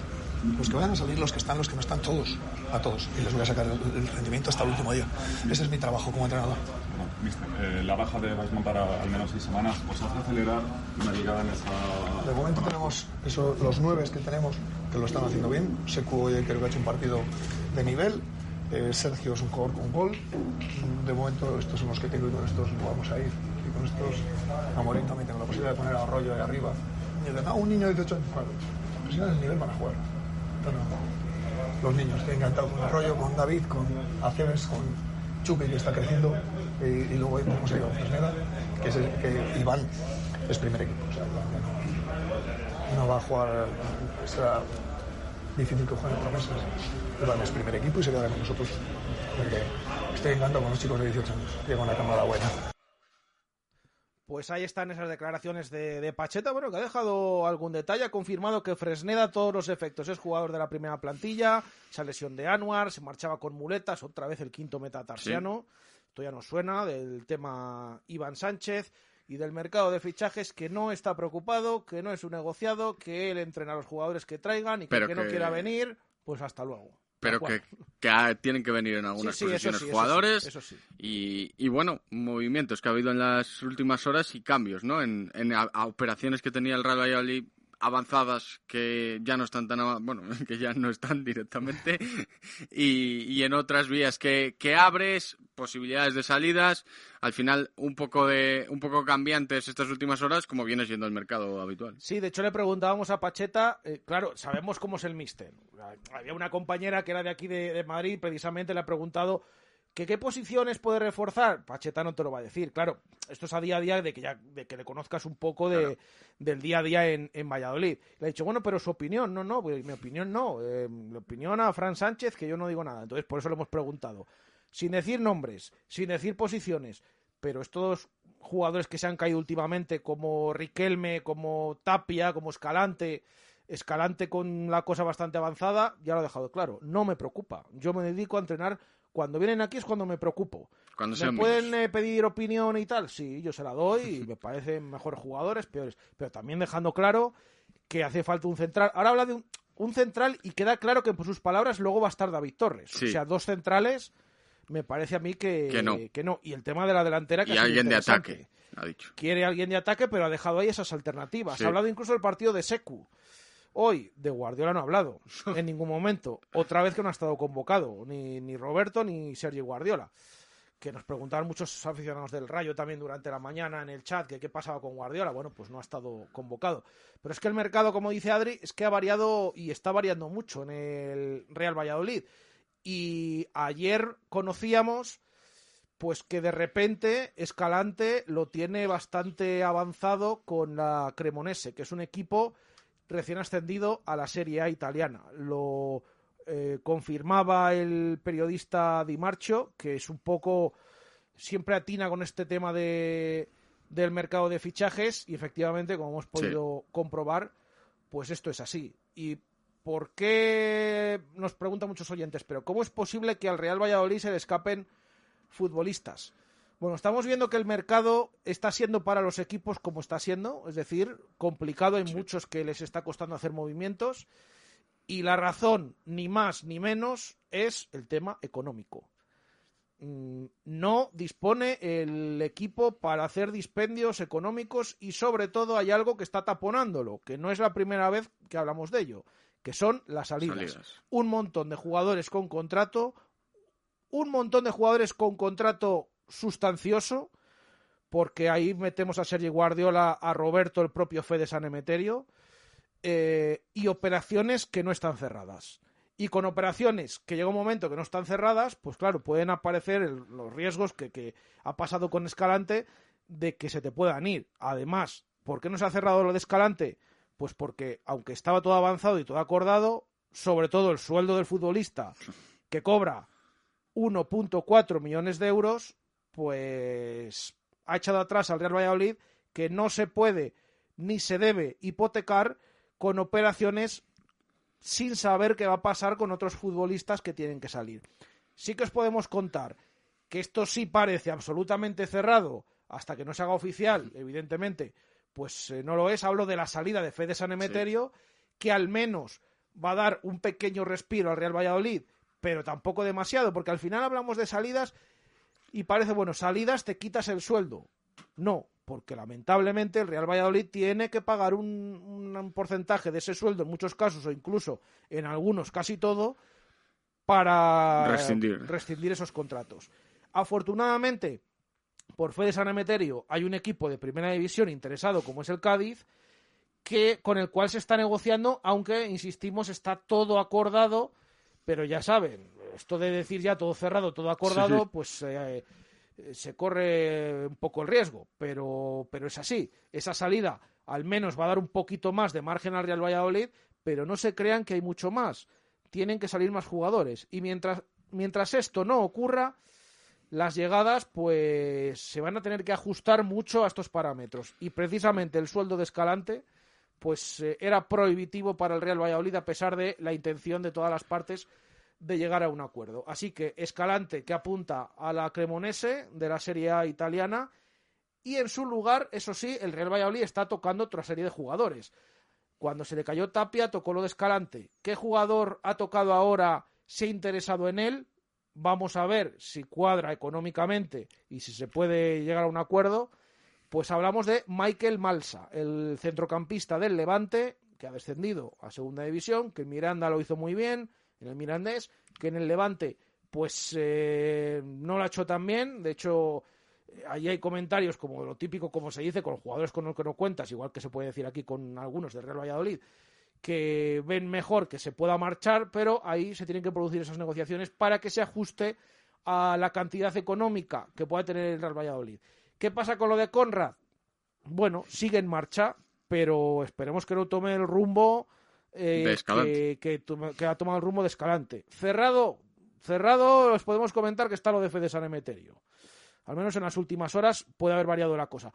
Los que vayan a salir, los que están, los que no están, todos, a todos. Y les voy a sacar el, rendimiento hasta el último día. Ese es mi trabajo como entrenador. Bueno, mister, eh, la baja de vais a montar a- al menos seis semanas, ¿os hace acelerar una llegada en esa...? De momento tenemos eso, los nueve que tenemos que lo están haciendo bien. Secu creo que ha hecho un partido de nivel. Eh, Sergio es un jugador con gol. De momento estos son los que tengo y con estos vamos a ir. Y con estos a también tengo la posibilidad de poner a Arroyo ahí arriba. Y un niño de 18 años, claro. Si no es el nivel van a jugar. Los niños, estoy encantado con Arroyo, con David, con Aceves, con Chuque que está creciendo. Y, y luego tenemos ahí a Fresneda, que es que Iván es primer equipo. No va a jugar, será difícil que juegue en promesas. Iván es primer equipo y se quedará con nosotros. Porque estoy encantado con los chicos de 18 años. Llego una cámara buena. Pues ahí están esas declaraciones de, de Pacheta, bueno, que ha dejado algún detalle, ha confirmado que Fresneda a todos los efectos es jugador de la primera plantilla, esa lesión de Anuar, se marchaba con muletas, otra vez el quinto metatarsiano, esto ya nos suena, del tema Iván Sánchez y del mercado de fichajes que no está preocupado, que no es un negociado, que él entrena a los jugadores que traigan y que, no quiera venir, pues hasta luego. Pero que, que tienen que venir en algunas Sí, sí, eso posiciones sí, eso jugadores eso sí. Y, y bueno, movimientos que ha habido en las últimas horas y cambios, ¿no? En, en a- a operaciones que tenía el Real Valladolid avanzadas que ya no están tan bueno que ya no están directamente y, y en otras vías que, que abres posibilidades de salidas al final un poco de un poco cambiantes estas últimas horas como viene siendo el mercado habitual Sí, de hecho le preguntábamos a Pacheta, eh, claro, sabemos cómo es el míster. Había una compañera que era de aquí de, de Madrid, precisamente le ha preguntado que qué posiciones puede reforzar. Pacheta no te lo va a decir, claro. Esto es a día a día de que ya de que le conozcas un poco de, del día a día en, en Valladolid. Le ha dicho, bueno, pero su opinión, no, no, pues mi opinión no. Eh, mi opinión a Fran Sánchez, que yo no digo nada. Entonces, por eso le hemos preguntado. Sin decir nombres, sin decir posiciones, pero estos jugadores que se han caído últimamente, como Riquelme, como Tapia, como Escalante, Escalante con la cosa bastante avanzada, ya lo he dejado claro. No me preocupa. Yo me dedico a entrenar. Cuando vienen aquí es cuando me preocupo. Cuando ¿Me pueden eh, pedir opinión y tal? Sí, yo se la doy y me parecen mejores jugadores, peores. Pero también dejando claro que hace falta un central. Ahora habla de un, un central y queda claro que por sus palabras luego va a estar David Torres. Sí. O sea, dos centrales me parece a mí que, Que no. Y el tema de la delantera que y alguien de ataque ha dicho Quiere alguien de ataque, pero ha dejado ahí esas alternativas. Sí. Ha hablado incluso del partido de Secu. Hoy de Guardiola no ha hablado en ningún momento. Otra vez que no ha estado convocado, ni, ni Roberto ni Sergio Guardiola. Que nos preguntaban muchos aficionados del Rayo también durante la mañana en el chat que qué pasaba con Guardiola. Bueno, pues no ha estado convocado. Pero es que el mercado, como dice Adri, es que ha variado y está variando mucho en el Real Valladolid. Y ayer conocíamos pues que de repente Escalante lo tiene bastante avanzado con la Cremonese, que es un equipo recién ascendido a la Serie A italiana. Lo eh, confirmaba el periodista Di Marcio, que es un poco siempre atina con este tema de del mercado de fichajes y efectivamente, como hemos podido comprobar, pues esto es así. ¿Y por qué nos preguntan muchos oyentes, pero cómo es posible que al Real Valladolid se le escapen futbolistas? Bueno, estamos viendo que el mercado está siendo para los equipos como está siendo, es decir, complicado en muchos que les está costando hacer movimientos y la razón, ni más ni menos, es el tema económico. Mm, No dispone el equipo para hacer dispendios económicos y sobre todo hay algo que está taponándolo, que no es la primera vez que hablamos de ello, que son las salidas. Salidas. Un montón de jugadores con contrato, un montón de jugadores con contrato sustancioso, porque ahí metemos a Sergio Guardiola, a Roberto, el propio Fede San Emeterio, eh, y operaciones que no están cerradas. Y con operaciones que llega un momento que no están cerradas, pues claro, pueden aparecer los riesgos que, que ha pasado con Escalante de que se te puedan ir. Además, ¿por qué no se ha cerrado lo de Escalante? Pues porque, aunque estaba todo avanzado y todo acordado, sobre todo el sueldo del futbolista, que cobra 1.4 millones de euros, pues ha echado atrás al Real Valladolid que no se puede ni se debe hipotecar con operaciones sin saber qué va a pasar con otros futbolistas que tienen que salir. Sí que os podemos contar que esto sí parece absolutamente cerrado hasta que no se haga oficial, evidentemente, pues eh, no lo es. Hablo de la salida de Fede San Emeterio, que al menos va a dar un pequeño respiro al Real Valladolid, pero tampoco demasiado, porque al final hablamos de salidas y parece, bueno, salidas te quitas el sueldo. No, porque lamentablemente el Real Valladolid tiene que pagar un, un porcentaje de ese sueldo en muchos casos o incluso en algunos casi todo para Rescindir. rescindir esos contratos. Afortunadamente, por fe de San Emeterio, hay un equipo de primera división interesado como es el Cádiz, que, con el cual se está negociando, aunque, insistimos, está todo acordado, pero ya saben, esto de decir ya todo cerrado, todo acordado, Sí. pues eh, eh, se corre un poco el riesgo, pero, pero es así. Esa salida al menos va a dar un poquito más de margen al Real Valladolid, pero no se crean que hay mucho más. Tienen que salir más jugadores. Y mientras, mientras esto no ocurra, las llegadas pues se van a tener que ajustar mucho a estos parámetros. Y precisamente el sueldo de Escalante pues eh, era prohibitivo para el Real Valladolid a pesar de la intención de todas las partes de llegar a un acuerdo. Así que Escalante que apunta a la Cremonese de la Serie A italiana y en su lugar, eso sí, el Real Valladolid está tocando otra serie de jugadores. Cuando se le cayó Tapia, tocó lo de Escalante. ¿Qué jugador ha tocado ahora, se ha interesado en él? Vamos a ver si cuadra económicamente y si se puede llegar a un acuerdo. Pues hablamos de Michael Malsa, el centrocampista del Levante, que ha descendido a segunda división, que Miranda lo hizo muy bien, en el Mirandés, que en el Levante, pues eh, no lo ha hecho tan bien. De hecho, eh, ahí hay comentarios como lo típico, como se dice, con los jugadores con los que no cuentas, igual que se puede decir aquí con algunos del Real Valladolid, que ven mejor que se pueda marchar, pero ahí se tienen que producir esas negociaciones para que se ajuste a la cantidad económica que pueda tener el Real Valladolid. ¿Qué pasa con lo de Conrad? Bueno, sigue en marcha, pero esperemos que no tome el rumbo eh, que, que ha tomado el rumbo de Escalante. Cerrado, cerrado, os podemos comentar que está lo de Fede San Emeterio. Al menos en las últimas horas puede haber variado la cosa.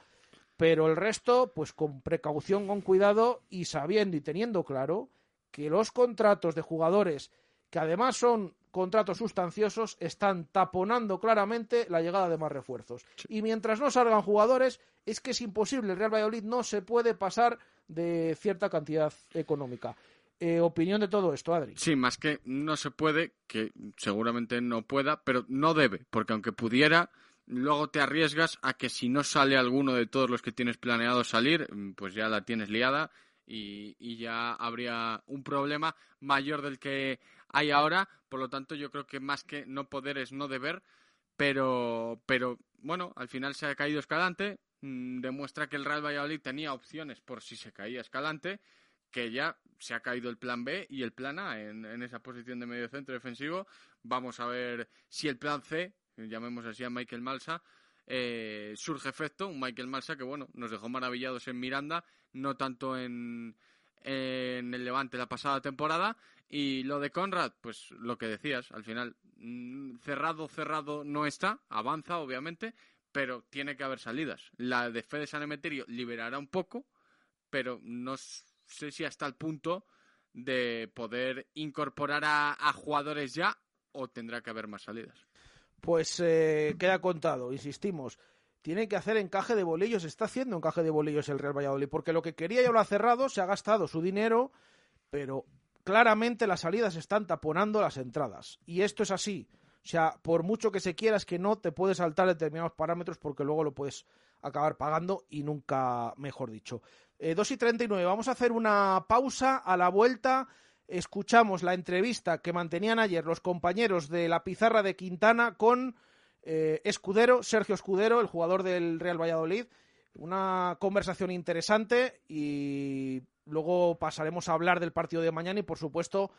Pero el resto, pues con precaución, con cuidado y sabiendo y teniendo claro que los contratos de jugadores, que además son contratos sustanciosos, están taponando claramente la llegada de más refuerzos. Y mientras no salgan jugadores, es que es imposible. El Real Valladolid no se puede pasar de cierta cantidad económica. Eh, opinión de todo esto, Adri. Sí, más que no se puede, que seguramente no pueda, pero no debe, porque aunque pudiera, luego te arriesgas a que si no sale alguno de todos los que tienes planeado salir, mm, pues ya la tienes liada y, y ya habría un problema mayor del que hay ahora. Por lo tanto, yo creo que más que no poder es no deber, pero, pero bueno, al final se ha caído Escalante, mm, demuestra que el Real Valladolid tenía opciones por si se caía Escalante, que ya se ha caído el plan B y el plan A en, esa posición de medio centro defensivo. Vamos a ver si el plan C, llamemos así a Michael Malsa, eh, surge efecto. Un Michael Malsa que, bueno, nos dejó maravillados en Miranda, no tanto en, en el Levante la pasada temporada. Y lo de Conrad, pues lo que decías, al final, mm, cerrado, cerrado no está, avanza obviamente, pero tiene que haber salidas. La de Fede San Emeterio liberará un poco, pero no sé si hasta el punto de poder incorporar a, a jugadores ya o tendrá que haber más salidas. Pues eh, queda contado, insistimos. Tiene que hacer encaje de bolillos, está haciendo encaje de bolillos el Real Valladolid, porque lo que quería ya lo ha cerrado, se ha gastado su dinero, pero claramente las salidas están taponando las entradas. Y esto es así. O sea, por mucho que se quiera, es que no te puedes saltar determinados parámetros porque luego lo puedes acabar pagando y nunca, mejor dicho. Eh, 2 y 39, vamos a hacer una pausa a la vuelta. Escuchamos la entrevista que mantenían ayer los compañeros de la pizarra de Quintana con eh, Escudero, Sergio Escudero, el jugador del Real Valladolid. Una conversación interesante y luego pasaremos a hablar del partido de mañana y, por supuesto,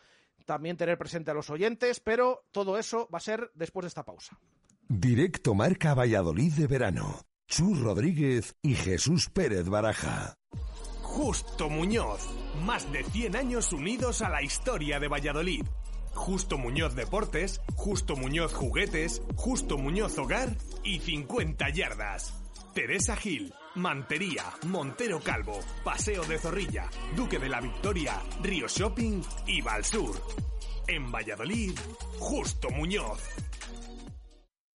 también tener presente a los oyentes, pero todo eso va a ser después de esta pausa. Directo Marca Valladolid de verano. Chus Rodríguez y Jesús Pérez Baraja. Justo Muñoz. Más de 100 años unidos a la historia de Valladolid. Justo Muñoz Deportes, Justo Muñoz Juguetes, Justo Muñoz Hogar y 50 Yardas. Teresa Gil, Mantería, Montero Calvo, Paseo de Zorrilla, Duque de la Victoria, Río Shopping y Valsur. En Valladolid, Justo Muñoz.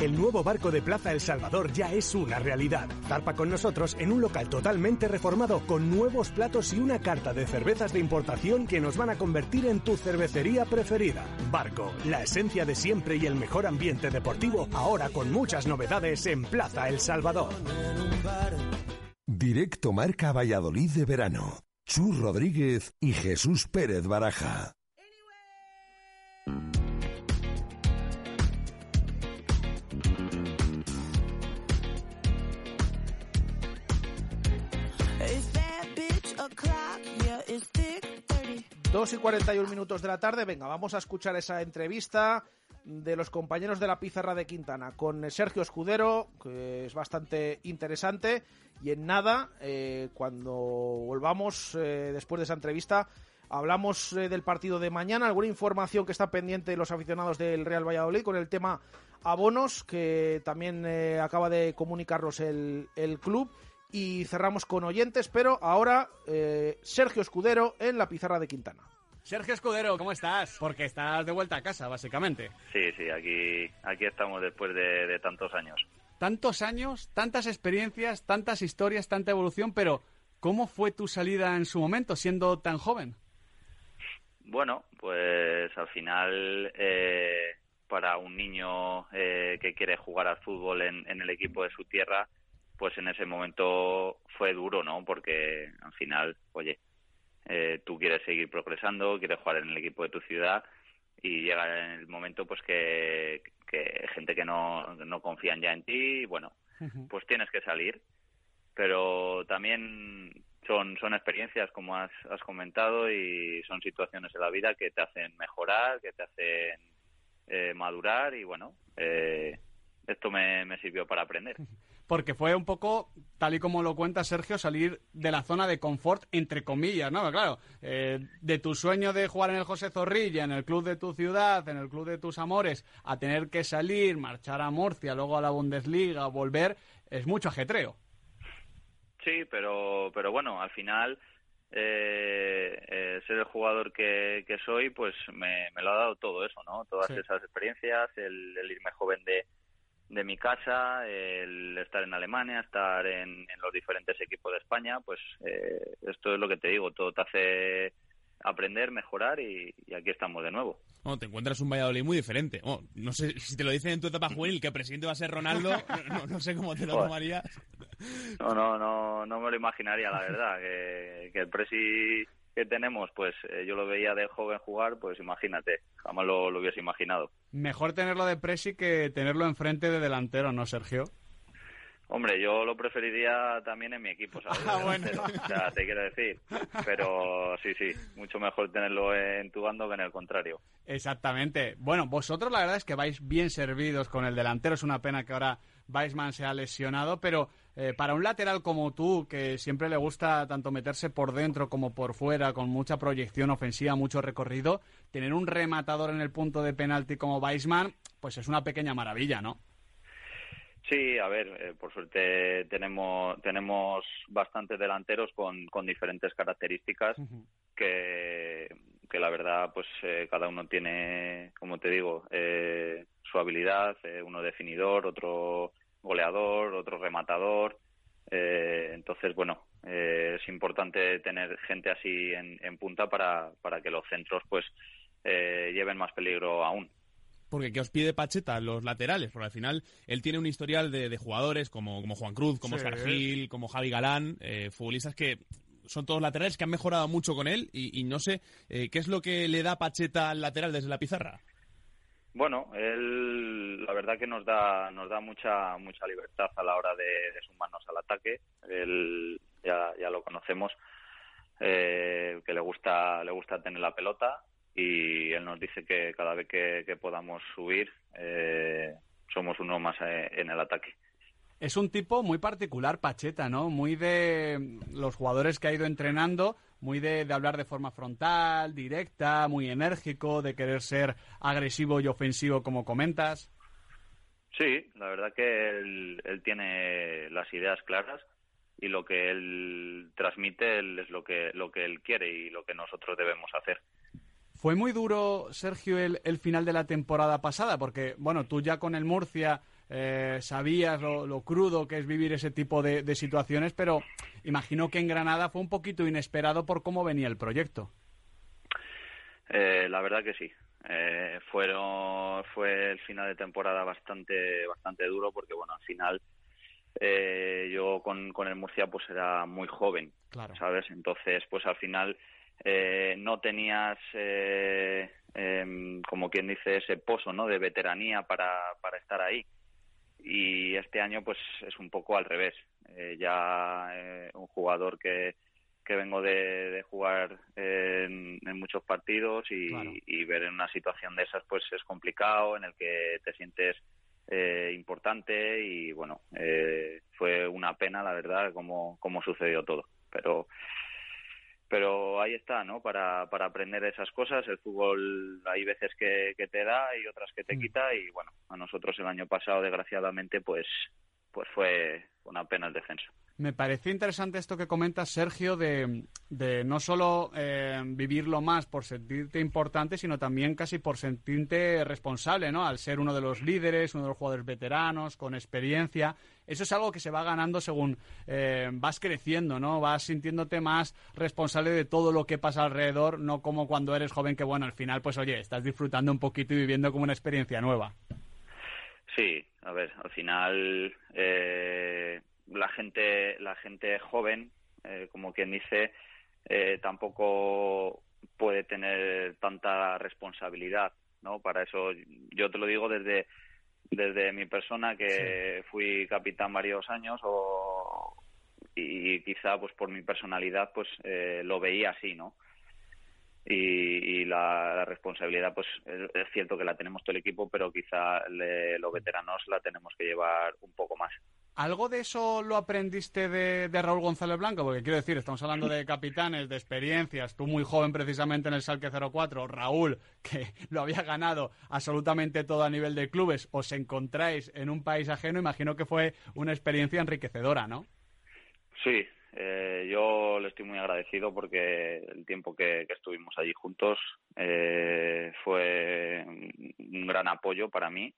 El nuevo barco de Plaza El Salvador ya es una realidad. Zarpa con nosotros en un local totalmente reformado con nuevos platos y una carta de cervezas de importación que nos van a convertir en tu cervecería preferida. Barco, la esencia de siempre y el mejor ambiente deportivo, ahora con muchas novedades en Plaza El Salvador. Directo Marca Valladolid de verano. Chus Rodríguez y Jesús Pérez Baraja. Dos y 41 minutos de la tarde. Venga, vamos a escuchar esa entrevista de los compañeros de la pizarra de Quintana con Sergio Escudero, que es bastante interesante. Y en nada, eh, cuando volvamos eh, después de esa entrevista, hablamos eh, del partido de mañana, alguna información que está pendiente de los aficionados del Real Valladolid con el tema abonos, que también acaba de comunicarnos el, el club y cerramos con oyentes, pero ahora eh, Sergio Escudero en la pizarra de Quintana. Sergio Escudero, ¿cómo estás? Porque estás de vuelta a casa, básicamente. Sí, sí, aquí, aquí estamos después de, de tantos años. Tantos años, tantas experiencias, tantas historias, tanta evolución, pero ¿cómo fue tu salida en su momento, siendo tan joven? Bueno, pues al final, eh, para un niño eh, que quiere jugar al fútbol en, en el equipo de su tierra, pues en ese momento fue duro, ¿no? Porque al final, oye, eh, tú quieres seguir progresando, quieres jugar en el equipo de tu ciudad y llega el momento pues que, que gente que no, no confían ya en ti y bueno, pues tienes que salir. Pero también son, son experiencias, como has, has comentado, y son situaciones en la vida que te hacen mejorar, que te hacen eh, madurar y bueno, eh, esto me, me sirvió para aprender. Porque fue un poco, tal y como lo cuenta Sergio, salir de la zona de confort, entre comillas, ¿no? Claro, eh, de tu sueño de jugar en el José Zorrilla, en el club de tu ciudad, en el club de tus amores, a tener que salir, marchar a Murcia, luego a la Bundesliga, volver, es mucho ajetreo. Sí, pero, pero bueno, al final eh, eh, ser el jugador que, que soy, pues me, me, lo ha dado todo eso, ¿no? Todas Sí. esas experiencias, el, el irme joven de, de mi casa, el estar en Alemania, estar en, en los diferentes equipos de España, pues eh, esto es lo que te digo, todo te hace aprender, mejorar y, y aquí estamos de nuevo. Bueno, te encuentras un Valladolid muy diferente. Bueno, no sé si te lo dicen en tu etapa juvenil que el presidente va a ser Ronaldo, no, no sé cómo te lo tomarías. No, no, no, no me lo imaginaría, la verdad, que, que el presi que tenemos, pues eh, yo lo veía de joven jugar, pues imagínate, jamás lo, lo hubiese imaginado. Mejor tenerlo de presi que tenerlo enfrente de delantero, ¿no, Sergio? Hombre, yo lo preferiría también en mi equipo, ¿sabes? Ah, bueno. O sea, te quiero decir. Pero sí, sí, mucho mejor tenerlo en tu bando que en el contrario. Exactamente. Bueno, vosotros la verdad es que vais bien servidos con el delantero. Es una pena que ahora Weisman se ha lesionado, pero eh, para un lateral como tú, que siempre le gusta tanto meterse por dentro como por fuera, con mucha proyección ofensiva, mucho recorrido, tener un rematador en el punto de penalti como Weisman, pues es una pequeña maravilla, ¿no? Sí, a ver, eh, por suerte tenemos tenemos bastantes delanteros con, con diferentes características que, que la verdad pues eh, cada uno tiene, como te digo, eh, su habilidad, uno definidor, otro goleador, otro rematador. eh, entonces, bueno, eh, es importante tener gente así en, en punta para, para que los centros pues eh, lleven más peligro aún. Porque ¿qué os pide Pacheta? Los laterales, porque al final él tiene un historial de, de jugadores como, como Juan Cruz, como Sí. Oscar Gil, como Javi Galán, eh, futbolistas que son todos laterales que han mejorado mucho con él y, y no sé eh, qué es lo que le da Pacheta al lateral desde la pizarra. Bueno, él la verdad que nos da nos da mucha mucha libertad a la hora de, sumarnos al ataque. Él ya, ya lo conocemos eh, que le gusta le gusta tener la pelota y él nos dice que cada vez que, que podamos subir eh, somos uno más eh, en el ataque. Es un tipo muy particular, Pacheta, ¿no? Muy de los jugadores que ha ido entrenando, muy de, de, hablar de forma frontal, directa, muy enérgico, de querer ser agresivo y ofensivo, como comentas. Sí, la verdad que él, él tiene las ideas claras y lo que él transmite él es lo que, lo que él quiere y lo que nosotros debemos hacer. Fue muy duro, Sergio, el, el final de la temporada pasada, porque, bueno, tú ya con el Murcia eh, sabías lo, lo, crudo que es vivir ese tipo de, de, situaciones, pero imagino que en Granada fue un poquito inesperado por cómo venía el proyecto. Eh, la verdad que sí. Eh, fueron, fue el final de temporada bastante, bastante duro porque, bueno, al final eh, yo con, con el Murcia pues era muy joven, claro. ¿sabes? Entonces, pues al final eh, no tenías, eh, eh, como quien dice, ese pozo, ¿no? De veteranía para, para estar ahí. Y este año, pues es un poco al revés. Eh, ya eh, un jugador que, que vengo de, de jugar en, en, muchos partidos y, claro. y ver en una situación de esas, pues es complicado, en el que te sientes eh, importante y bueno, eh, fue una pena, la verdad, cómo, cómo sucedió todo. Pero pero ahí está, ¿no? Para, para aprender esas cosas. El fútbol hay veces que, que te da y otras que te Mm. quita y bueno, a nosotros el año pasado, desgraciadamente, pues, pues fue una pena el descenso. Me parece interesante esto que comentas, Sergio, de, de no solo eh, vivirlo más por sentirte importante, sino también casi por sentirte responsable, ¿no? Al ser uno de los líderes, uno de los jugadores veteranos, con experiencia. Eso es algo que se va ganando según eh, vas creciendo, ¿no? Vas sintiéndote más responsable de todo lo que pasa alrededor, no como cuando eres joven, que bueno, al final, pues oye, estás disfrutando un poquito y viviendo como una experiencia nueva. Sí, a ver, al final eh, la gente, la gente joven, eh, como quien dice, eh, tampoco puede tener tanta responsabilidad, ¿no? Para eso yo te lo digo desde desde mi persona que sí. fui capitán varios años o y quizá pues por mi personalidad pues eh, lo veía así, ¿no? y, y la, la, responsabilidad pues es, es, cierto que la tenemos todo el equipo pero quizá le, los veteranos la tenemos que llevar un poco más ¿Algo de eso lo aprendiste de, Raúl González Blanco? Porque quiero decir, estamos hablando de capitanes, de experiencias, tú muy joven precisamente en el Salque 04, Raúl, que lo había ganado absolutamente todo a nivel de clubes, os encontráis en un país ajeno, imagino que fue una experiencia enriquecedora, ¿no? Sí, eh, yo le estoy muy agradecido porque el tiempo que, que estuvimos allí juntos eh, fue un gran apoyo para mí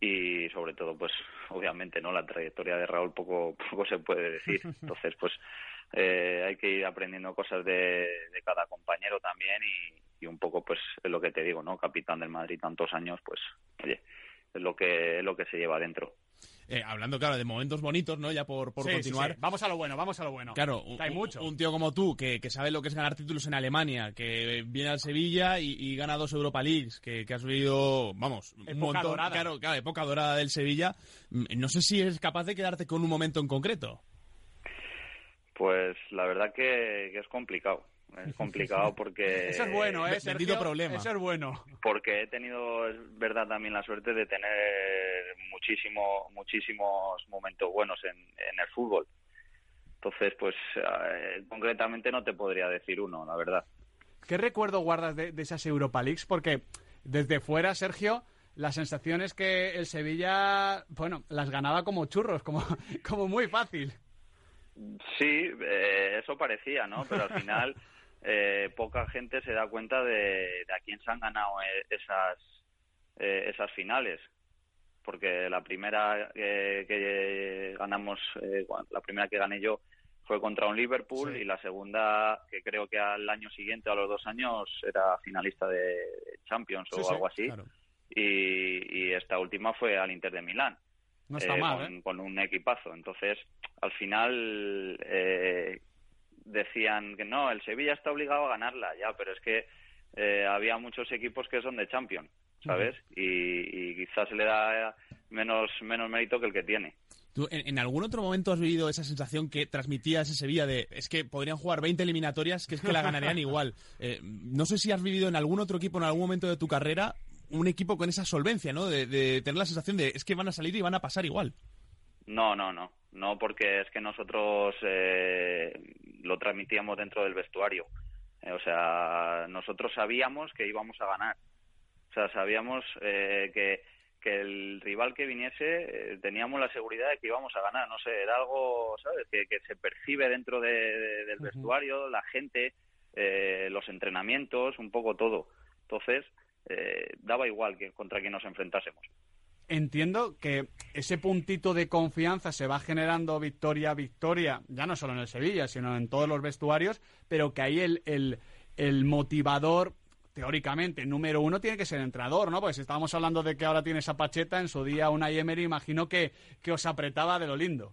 y sobre todo pues obviamente no la trayectoria de Raúl poco poco se puede decir. Entonces pues eh, hay que ir aprendiendo cosas de, de cada compañero también y, y, un poco pues es lo que te digo no capitán del Madrid tantos años pues oye es lo que es lo que se lleva dentro eh, hablando, claro, de momentos bonitos, ¿no? Ya por, por sí, continuar. Sí, sí. Vamos a lo bueno, vamos a lo bueno. Claro, un, Hay mucho. Un, tío como tú, que, que, sabe lo que es ganar títulos en Alemania, que viene al Sevilla y, y gana dos Europa Leagues, que, que has vivido, vamos, época un montón. Dorada. Claro, claro, época dorada del Sevilla. Mm, No sé si eres capaz de quedarte con un momento en concreto. Pues la verdad que, que es complicado. Es complicado porque... Eso es bueno, ¿eh? Sergio, problema. Eso es bueno. Porque he tenido, es verdad, también la suerte de tener muchísimo, muchísimos momentos buenos en, en el fútbol. Entonces, pues, eh, concretamente no te podría decir uno, la verdad. ¿Qué recuerdo guardas de, de esas Europa Leagues? Porque desde fuera, Sergio, la sensación es que el Sevilla, bueno, las ganaba como churros, como, como muy fácil. Sí, eh, eso parecía, ¿no? Pero al final eh, poca gente se da cuenta de, de, a quién se han ganado esas, eh, esas finales. Porque la primera que, que ganamos, eh, la primera que gané yo fue contra un Liverpool sí. y la segunda, que creo que al año siguiente, a los dos años, era finalista de Champions sí, o sí, algo así. Claro. Y, y, esta última fue al Inter de Milán. No está mal, con, ¿eh? con, un equipazo. Entonces, al final eh, decían que no, el Sevilla está obligado a ganarla, ya, pero es que eh, había muchos equipos que son de Champions. ¿sabes? Y, y quizás se le da menos, menos mérito que el que tiene. ¿Tú en, en algún otro momento has vivido esa sensación que transmitía ese Sevilla de es que podrían jugar 20 eliminatorias que es que la ganarían igual? Eh, no sé si has vivido en algún otro equipo en algún momento de tu carrera un equipo con esa solvencia, ¿no? De, de tener la sensación de es que van a salir y van a pasar igual. No, no, no. No, porque es que nosotros eh, lo transmitíamos dentro del vestuario. Eh, o sea, nosotros sabíamos que íbamos a ganar. O sea, sabíamos eh, que, que el rival que viniese eh, teníamos la seguridad de que íbamos a ganar. No sé, era algo, ¿sabes? Que, que se percibe dentro de, de- del vestuario, la gente, eh, los entrenamientos, un poco todo. Entonces, eh, daba igual que contra quién nos enfrentásemos. Entiendo que ese puntito de confianza se va generando victoria a victoria, ya no solo en el Sevilla, sino en todos los vestuarios, pero que ahí el, el, el motivador, teóricamente, número uno, tiene que ser el entrenador, ¿no? Pues si estábamos hablando de que ahora tienes a Pacheta, en su día una Emery, imagino que, que os apretaba de lo lindo.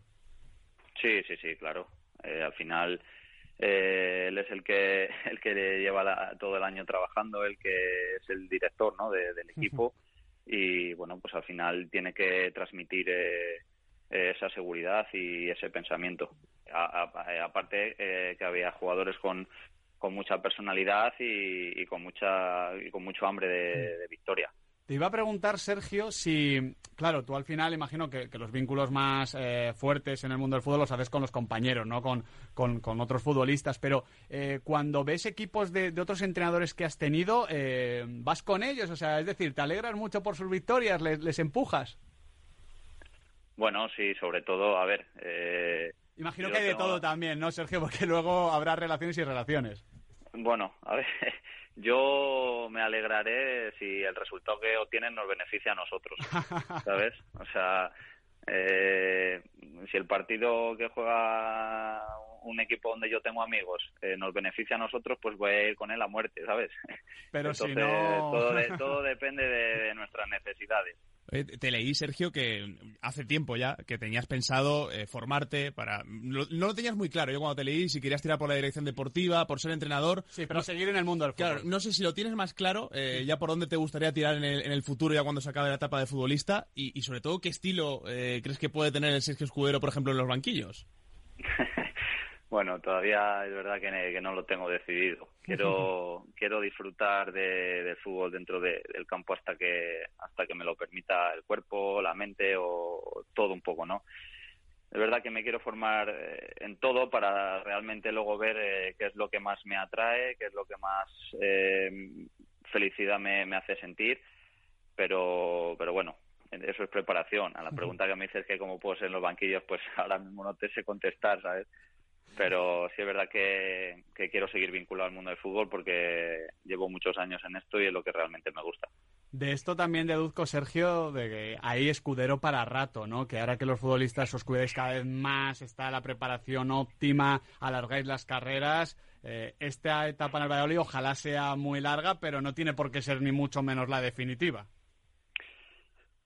Sí, sí, sí, claro. Eh, al final eh, él es el que el que lleva la- todo el año trabajando, el que es el director, ¿no? de- del equipo y bueno, pues al final tiene que transmitir eh, eh, esa seguridad y ese pensamiento. Aparte eh, que había jugadores con con mucha personalidad y, y con mucha y con mucho hambre de- de victoria. Te iba a preguntar, Sergio, si, claro, tú al final imagino que, que los vínculos más eh, fuertes en el mundo del fútbol los haces con los compañeros, ¿no? Con, con, con otros futbolistas, pero eh, cuando ves equipos de, de otros entrenadores que has tenido, eh, ¿vas con ellos? O sea, es decir, ¿te alegras mucho por sus victorias? ¿Les, les empujas? Bueno, sí, sobre todo, a ver. Imagino que hay de tengo- todo también, ¿no, Sergio? Porque luego habrá relaciones y relaciones. Bueno, a ver, yo me alegraré si el resultado que obtienen nos beneficia a nosotros, ¿sabes? O sea, eh, si el partido que juega un equipo donde yo tengo amigos eh, nos beneficia a nosotros, pues voy a ir con él a muerte, ¿sabes? Pero si Entonces, no- todo, de- todo depende de, de nuestras necesidades. Eh, te leí, Sergio, que hace tiempo ya que tenías pensado eh, formarte para... lo- no lo tenías muy claro. Yo cuando te leí, si querías tirar por la dirección deportiva, por ser entrenador... Sí, pero seguir en el mundo del fútbol. Claro, no sé si lo tienes más claro, eh, ya por dónde te gustaría tirar en el, en el futuro, ya cuando se acabe la etapa de futbolista, y, y sobre todo, ¿qué estilo eh, crees que puede tener el Sergio Escudero, por ejemplo, en los banquillos? Bueno, todavía es verdad que, ne- que no lo tengo decidido. Quiero quiero disfrutar de, del fútbol dentro de- del campo hasta que hasta que me lo permita el cuerpo, la mente o todo un poco, ¿no? Es verdad que me quiero formar eh, en todo para realmente luego ver eh, qué es lo que más me atrae, qué es lo que más eh, felicidad me, me hace sentir, pero pero bueno, eso es preparación. A la pregunta que me dices que cómo puedo ser en los banquillos, pues ahora mismo no te sé contestar, ¿sabes? Pero sí es verdad que, quiero seguir vinculado al mundo del fútbol porque llevo muchos años en esto y es lo que realmente me gusta. De esto también deduzco, Sergio, de que hay escudero para rato, ¿no? Que ahora que los futbolistas os cuidéis cada vez más, está la preparación óptima, alargáis las carreras. eh, esta etapa en el Valladolid ojalá sea muy larga, pero no tiene por qué ser ni mucho menos la definitiva.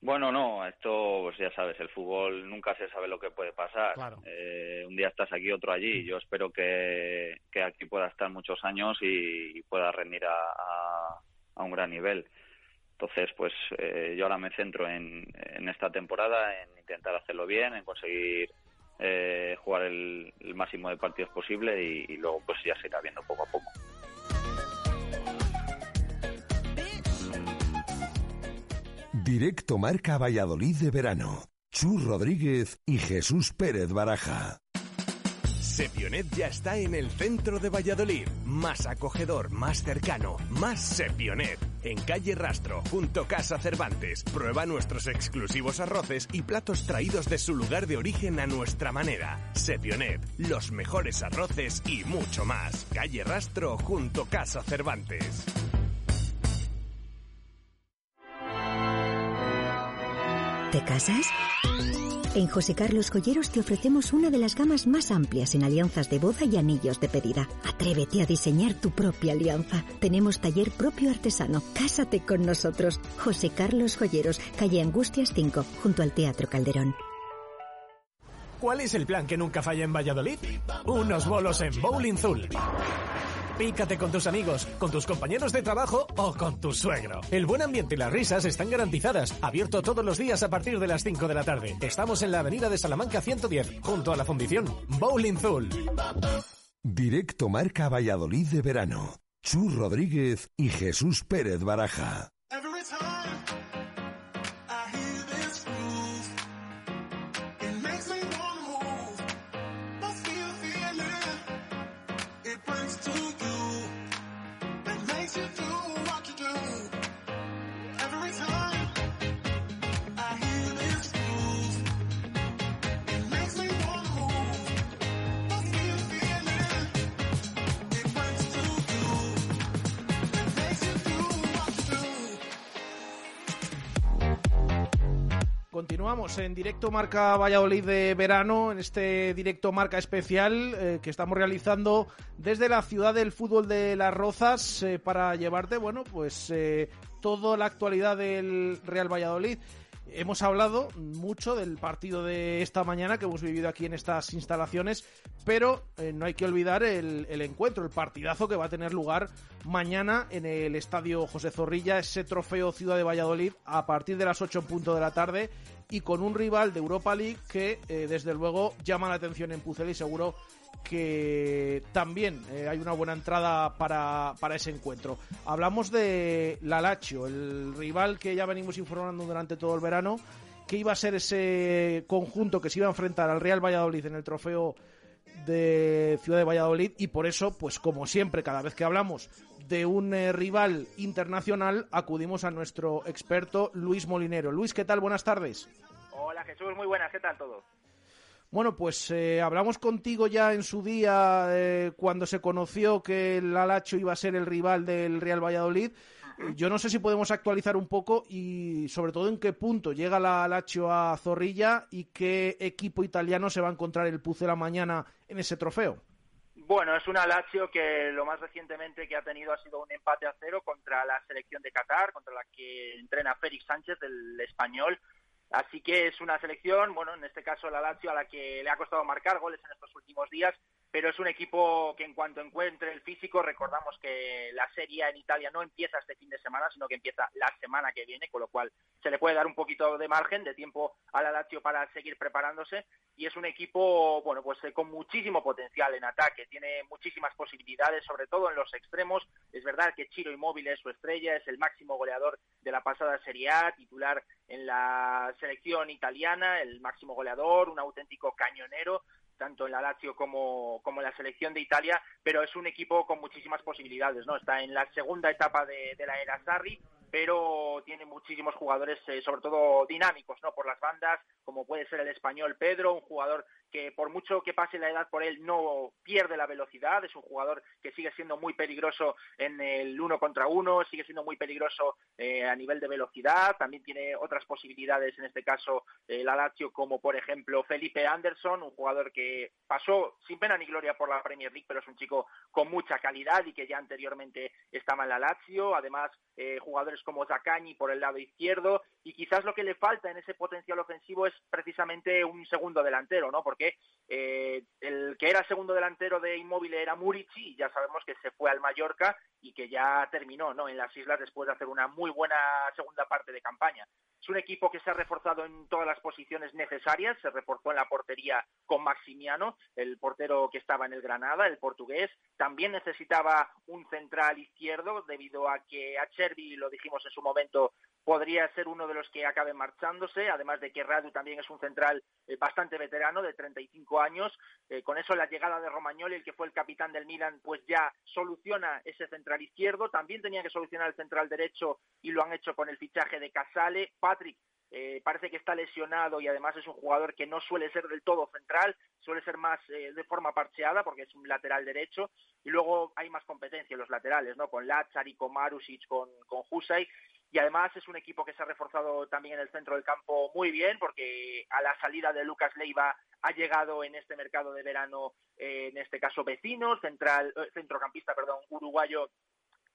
Bueno, no, esto pues ya sabes, el fútbol nunca se sabe lo que puede pasar. Claro. Eh, un día estás aquí, otro allí. Yo espero que, que aquí pueda estar muchos años y, y pueda rendir a, a- a un gran nivel. Entonces, pues eh, yo ahora me centro en, en esta temporada, en intentar hacerlo bien, en conseguir eh, jugar el, el máximo de partidos posible y, y luego pues ya se irá viendo poco a poco. Directo Marca Valladolid de verano. Chus Rodríguez y Jesús Pérez Baraja. Sepionet ya está en el centro de Valladolid. Más acogedor, más cercano, más Sepionet. En calle Rastro, junto Casa Cervantes. Prueba nuestros exclusivos arroces y platos traídos de su lugar de origen a nuestra manera. Sepionet, los mejores arroces y mucho más. Calle Rastro, junto Casa Cervantes. ¿Te casas? En José Carlos Joyeros te ofrecemos una de las gamas más amplias en alianzas de boda y anillos de pedida. Atrévete a diseñar tu propia alianza. Tenemos taller propio artesano. Cásate con nosotros. José Carlos Joyeros, calle Angustias 5, junto al Teatro Calderón. ¿Cuál es el plan que nunca falla en Valladolid? Unos bolos en Bowling Zul. Pícate con tus amigos, con tus compañeros de trabajo o con tu suegro. El buen ambiente y las risas están garantizadas. Abierto todos los días a partir de las 5 de la tarde. Estamos en la avenida de Salamanca 110, junto a la fundición Bowling Zul. Directo Marca Valladolid de verano. Chu Rodríguez y Jesús Pérez Baraja. Continuamos en directo Marca Valladolid de verano, en este directo Marca especial eh, que estamos realizando desde la ciudad del fútbol de Las Rozas eh, para llevarte, bueno, pues eh, toda la actualidad del Real Valladolid. Hemos hablado mucho del partido de esta mañana que hemos vivido aquí en estas instalaciones, pero no hay que olvidar el, el, encuentro, el partidazo que va a tener lugar mañana en el Estadio José Zorrilla, ese trofeo Ciudad de Valladolid a partir de las 8 en punto de la tarde y con un rival de Europa League que eh, desde luego llama la atención en Pucel y seguro que también eh, hay una buena entrada para, para, ese encuentro. Hablamos de la el rival que ya venimos informando durante todo el verano, que iba a ser ese conjunto que se iba a enfrentar al Real Valladolid en el trofeo de Ciudad de Valladolid y por eso, pues como siempre, cada vez que hablamos de un eh, rival internacional, acudimos a nuestro experto Luis Molinero. Luis, ¿qué tal? Buenas tardes. Hola Jesús, muy buenas, ¿qué tal todo? Bueno, pues eh, hablamos contigo ya en su día eh, cuando se conoció que el Alacho iba a ser el rival del Real Valladolid. Yo no sé si podemos actualizar un poco y sobre todo en qué punto llega la Alacho a Zorrilla y qué equipo italiano se va a encontrar el Pucela mañana en ese trofeo. Bueno, es una Lazio que lo más recientemente que ha tenido ha sido un empate a cero contra la selección de Qatar, contra la que entrena Félix Sánchez, del español, Así que es una selección, bueno, en este caso la Lazio, a la que le ha costado marcar goles en estos últimos días, pero es un equipo que en cuanto encuentre el físico, recordamos que la Serie en Italia no empieza este fin de semana, sino que empieza la semana que viene, con lo cual se le puede dar un poquito de margen, de tiempo a la Lazio para seguir preparándose, y es un equipo, bueno, pues eh, con muchísimo potencial en ataque, tiene muchísimas posibilidades, sobre todo en los extremos, es verdad que Chiro Inmóvil es su estrella, es el máximo goleador de la pasada Serie A, titular en la selección italiana, el máximo goleador, un auténtico cañonero, tanto en la Lazio como, como en la selección de Italia, pero es un equipo con muchísimas posibilidades, ¿no? Está en la segunda etapa de, de la era Sarri, pero tiene muchísimos jugadores, eh, sobre todo dinámicos, ¿no? Por las bandas, como puede ser el español Pedro, un jugador que por mucho que pase la edad por él no pierde la velocidad, es un jugador que sigue siendo muy peligroso en el uno contra uno, sigue siendo muy peligroso eh, a nivel de velocidad, también tiene otras posibilidades, en este caso eh, la Lazio, como por ejemplo Felipe Anderson, un jugador que pasó sin pena ni gloria por la Premier League, pero es un chico con mucha calidad y que ya anteriormente estaba en la Lazio, además eh, jugadores como Zaccagni por el lado izquierdo, y quizás lo que le falta en ese potencial ofensivo es precisamente un segundo delantero, ¿no? Porque eh, el que era segundo delantero de Inmóvil era Murici, y ya sabemos que se fue al Mallorca y que ya terminó, ¿no? En las islas después de hacer una muy buena segunda parte de campaña. Es un equipo que se ha reforzado en todas las posiciones necesarias, se reforzó en la portería con Maximiano, el portero que estaba en el Granada, el portugués. También necesitaba un central izquierdo debido a que a Chervi, lo dijimos en su momento, podría ser uno de los que acabe marchándose, además de que Radu también es un central eh, bastante veterano, de 35 años. Eh, con eso la llegada de Romagnoli, el que fue el capitán del Milan, pues ya soluciona ese central izquierdo. También tenía que solucionar el central derecho y lo han hecho con el fichaje de Casale. Patrick eh, parece que está lesionado y además es un jugador que no suele ser del todo central, suele ser más eh, de forma parcheada porque es un lateral derecho y luego hay más competencia en los laterales, ¿no? Con Lazari, con Marusic, con, con Husay y además es un equipo que se ha reforzado también en el centro del campo muy bien porque a la salida de Lucas Leiva ha llegado en este mercado de verano, eh, en este caso vecino, central, centrocampista, perdón, uruguayo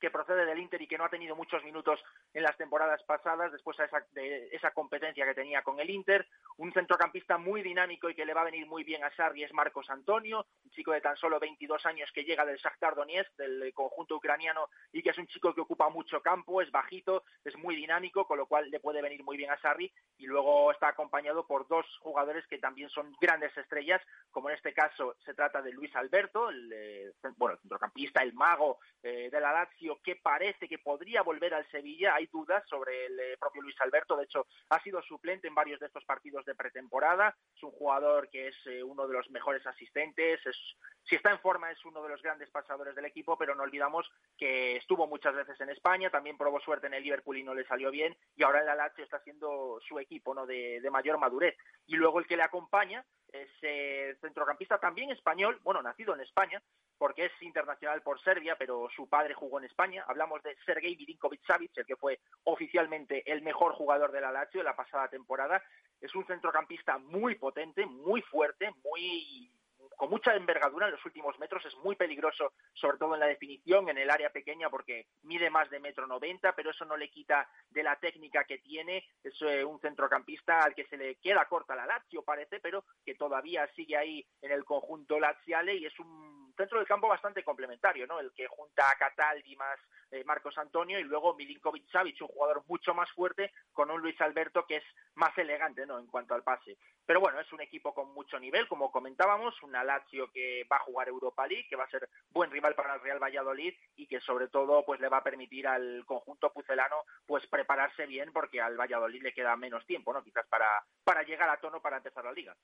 que procede del Inter y que no ha tenido muchos minutos en las temporadas pasadas después de esa, competencia que tenía con el Inter. Un centrocampista muy dinámico y que le va a venir muy bien a Sarri es Marcos Antonio, un chico de tan solo 22 años que llega del Shakhtar Donetsk, del conjunto ucraniano, y que es un chico que ocupa mucho campo, es bajito, es muy dinámico, con lo cual le puede venir muy bien a Sarri. Y luego está acompañado por dos jugadores que también son grandes estrellas, como en este caso se trata de Luis Alberto, el, eh, bueno, centrocampista, el mago eh, de la Lazio, que parece que podría volver al Sevilla. Hay dudas sobre el eh, propio Luis Alberto. De hecho, ha sido suplente en varios de estos partidos de pretemporada. Es un jugador que es uno de los mejores asistentes. Es, si está en forma, es uno de los grandes pasadores del equipo, pero no olvidamos que estuvo muchas veces en España. También probó suerte en el Liverpool y no le salió bien. Y ahora el Lazio está siendo su equipo ¿no? de, de mayor madurez. Y luego el que le acompaña es centrocampista también español, bueno, nacido en España, porque es internacional por Serbia, pero su padre jugó en España. Hablamos de Sergei Milinkovic-Savic, el que fue oficialmente el mejor jugador de la Lazio la pasada temporada. Es un centrocampista muy potente, muy fuerte, muy con mucha envergadura en los últimos metros, es muy peligroso, sobre todo en la definición, en el área pequeña, porque mide más de metro noventa, pero eso no le quita de la técnica que tiene. Es eh, un centrocampista al que se le queda corta la Lazio, parece, pero que todavía sigue ahí en el conjunto laziale y es un centro del campo bastante complementario, ¿no? El que junta a Cataldi más eh, Marcos Antonio y luego Milinkovic Savic, un jugador mucho más fuerte, con un Luis Alberto que es más elegante, ¿no? En cuanto al pase. Pero bueno, es un equipo con mucho nivel, como comentábamos, una Lazio que va a jugar Europa League, que va a ser buen rival para el Real Valladolid y que sobre todo pues le va a permitir al conjunto pucelano pues prepararse bien porque al Valladolid le queda menos tiempo, ¿no? Quizás para, para llegar a tono para empezar la liga